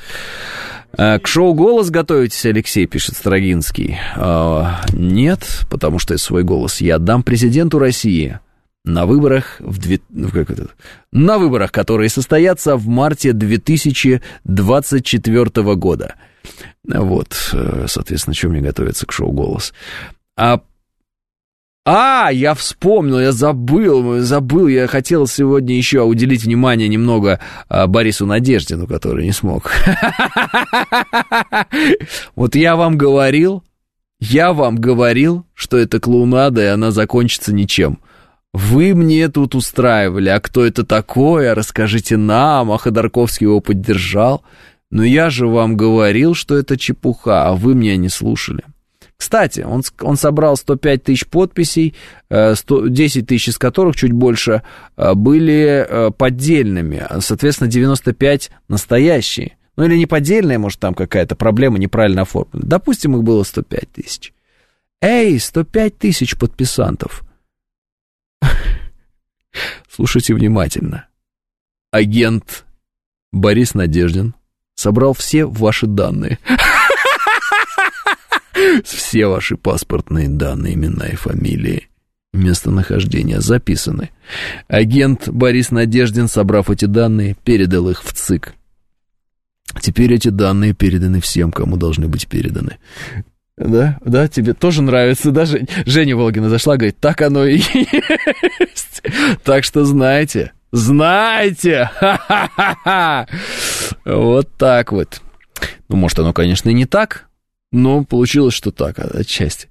S2: А, к шоу «Голос» готовитесь, Алексей, пишет Строгинский. А, нет, потому что свой голос я отдам президенту России. на выборах, в две, ну, как это, на выборах, которые состоятся в марте 2024 года. Вот, э, соответственно, чем мне готовиться к шоу «Голос». А а, я вспомнил, я забыл, забыл, я хотел сегодня еще уделить внимание немного а, Борису Надеждину, который не смог. Вот я вам говорил, я вам говорил, что это клоунада, и она закончится ничем. Вы мне тут устраивали, а кто это такое, расскажите нам, а Ходорковский его поддержал. Но я же вам говорил, что это чепуха, а вы меня не слушали. Кстати, он, он собрал 105 тысяч подписей, 100, э, 10 тысяч из которых, чуть больше, э, были э, поддельными, соответственно, 95 настоящие. Ну или не поддельные, может, там какая-то проблема неправильно оформлена. Допустим, их было 105 тысяч. Эй, 105 тысяч подписантов. Слушайте внимательно. Агент Борис Надеждин собрал все ваши данные. Все ваши паспортные данные, имена и фамилии, местонахождения записаны. Агент Борис Надеждин, собрав эти данные, передал их в ЦИК. Теперь эти данные переданы всем, кому должны быть переданы. Да, да, тебе тоже нравится, да, Жень? Женя Волгина зашла, говорит, так оно и есть. Так что знаете, знаете, вот так вот. Ну, может, оно, конечно, и не так, но получилось, что так, отчасти.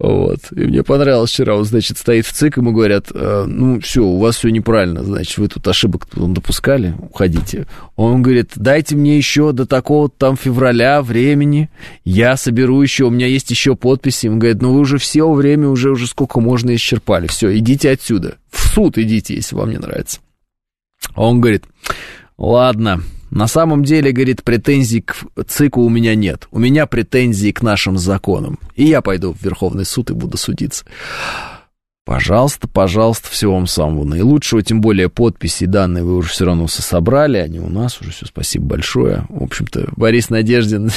S2: Вот. И мне понравилось вчера, он, значит, стоит в ЦИК, ему говорят, э, ну, все, у вас все неправильно, значит, вы тут ошибок допускали, уходите. Он говорит, дайте мне еще до такого там февраля времени, я соберу еще, у меня есть еще подписи. Он говорит, ну, вы уже все время, уже, уже сколько можно исчерпали, все, идите отсюда, в суд идите, если вам не нравится. Он говорит, ладно, на самом деле, говорит, претензий к ЦИКу у меня нет. У меня претензии к нашим законам. И я пойду в Верховный суд и буду судиться. Пожалуйста, пожалуйста, всего вам самого наилучшего, тем более подписи данные вы уже все равно все собрали, они у нас уже все, спасибо большое. В общем-то, Борис Надеждин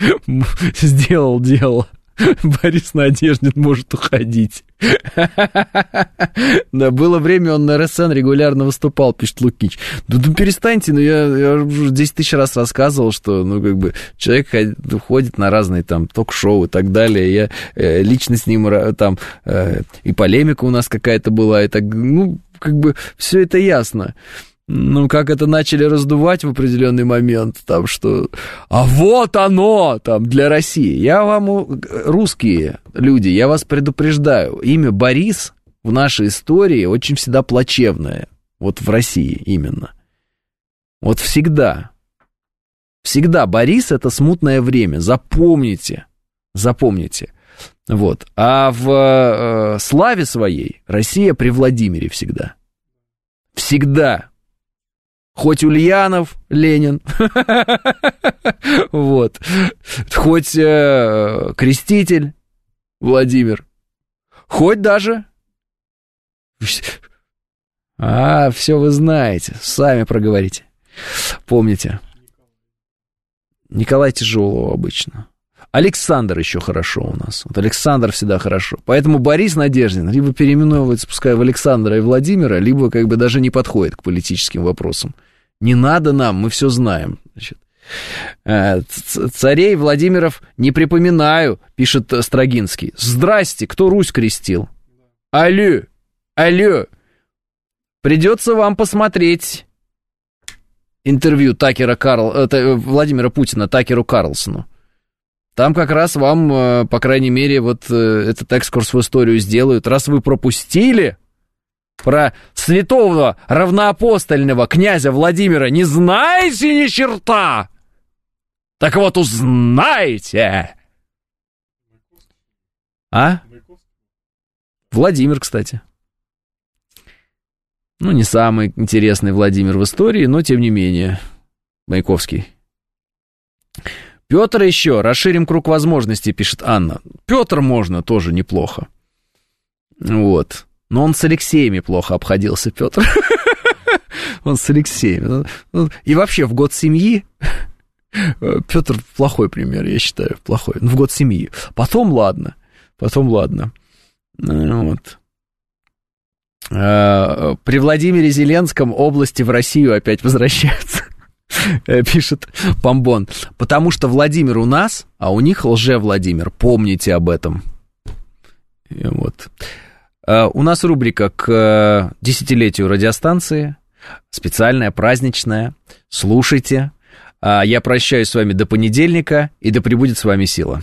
S2: сделал дело. Борис Надеждин может уходить. Да, было время, он на РСН регулярно выступал, пишет Лукич. Ну, ну перестаньте, ну я, я уже 10 тысяч раз рассказывал, что, ну, как бы, человек ходит на разные там ток-шоу и так далее. Я э, лично с ним там э, и полемика у нас какая-то была, и так, ну, как бы, все это ясно ну, как это начали раздувать в определенный момент, там, что, а вот оно, там, для России. Я вам, русские люди, я вас предупреждаю, имя Борис в нашей истории очень всегда плачевное, вот в России именно. Вот всегда. Всегда Борис это смутное время, запомните, запомните. Вот. А в э, славе своей Россия при Владимире всегда. Всегда. Хоть Ульянов, Ленин, вот, хоть э, Креститель, Владимир, хоть даже... А, все вы знаете, сами проговорите. Помните. Николай тяжелого обычно. Александр еще хорошо у нас. Вот Александр всегда хорошо. Поэтому Борис Надеждин либо переименовывается, пускай в Александра и Владимира, либо как бы даже не подходит к политическим вопросам. Не надо нам, мы все знаем. Значит, э, Царей Владимиров не припоминаю, пишет Строгинский. Здрасте, кто Русь крестил? Алло, алло. Придется вам посмотреть интервью Такера Карл, это, Владимира Путина Такеру Карлсону. Там как раз вам, э, по крайней мере, вот э, этот экскурс в историю сделают. Раз вы пропустили, про святого равноапостольного князя Владимира не знаете ни черта? Так вот узнаете. А? Владимир, кстати. Ну, не самый интересный Владимир в истории, но тем не менее. Маяковский. Петр еще. Расширим круг возможностей, пишет Анна. Петр можно, тоже неплохо. Вот. Но он с Алексеями плохо обходился, Петр. Он с Алексеем. Ну, ну, и вообще в год семьи Петр плохой пример, я считаю, плохой. Ну, в год семьи. Потом ладно. Потом ладно. Ну, вот. Э, при Владимире Зеленском области в Россию опять возвращаются. Э, пишет Помбон. Потому что Владимир у нас, а у них лже-Владимир. Помните об этом. Вот. Э, у нас рубрика к десятилетию радиостанции. Специальная, праздничная. Слушайте. А я прощаюсь с вами до понедельника, и да пребудет с вами сила.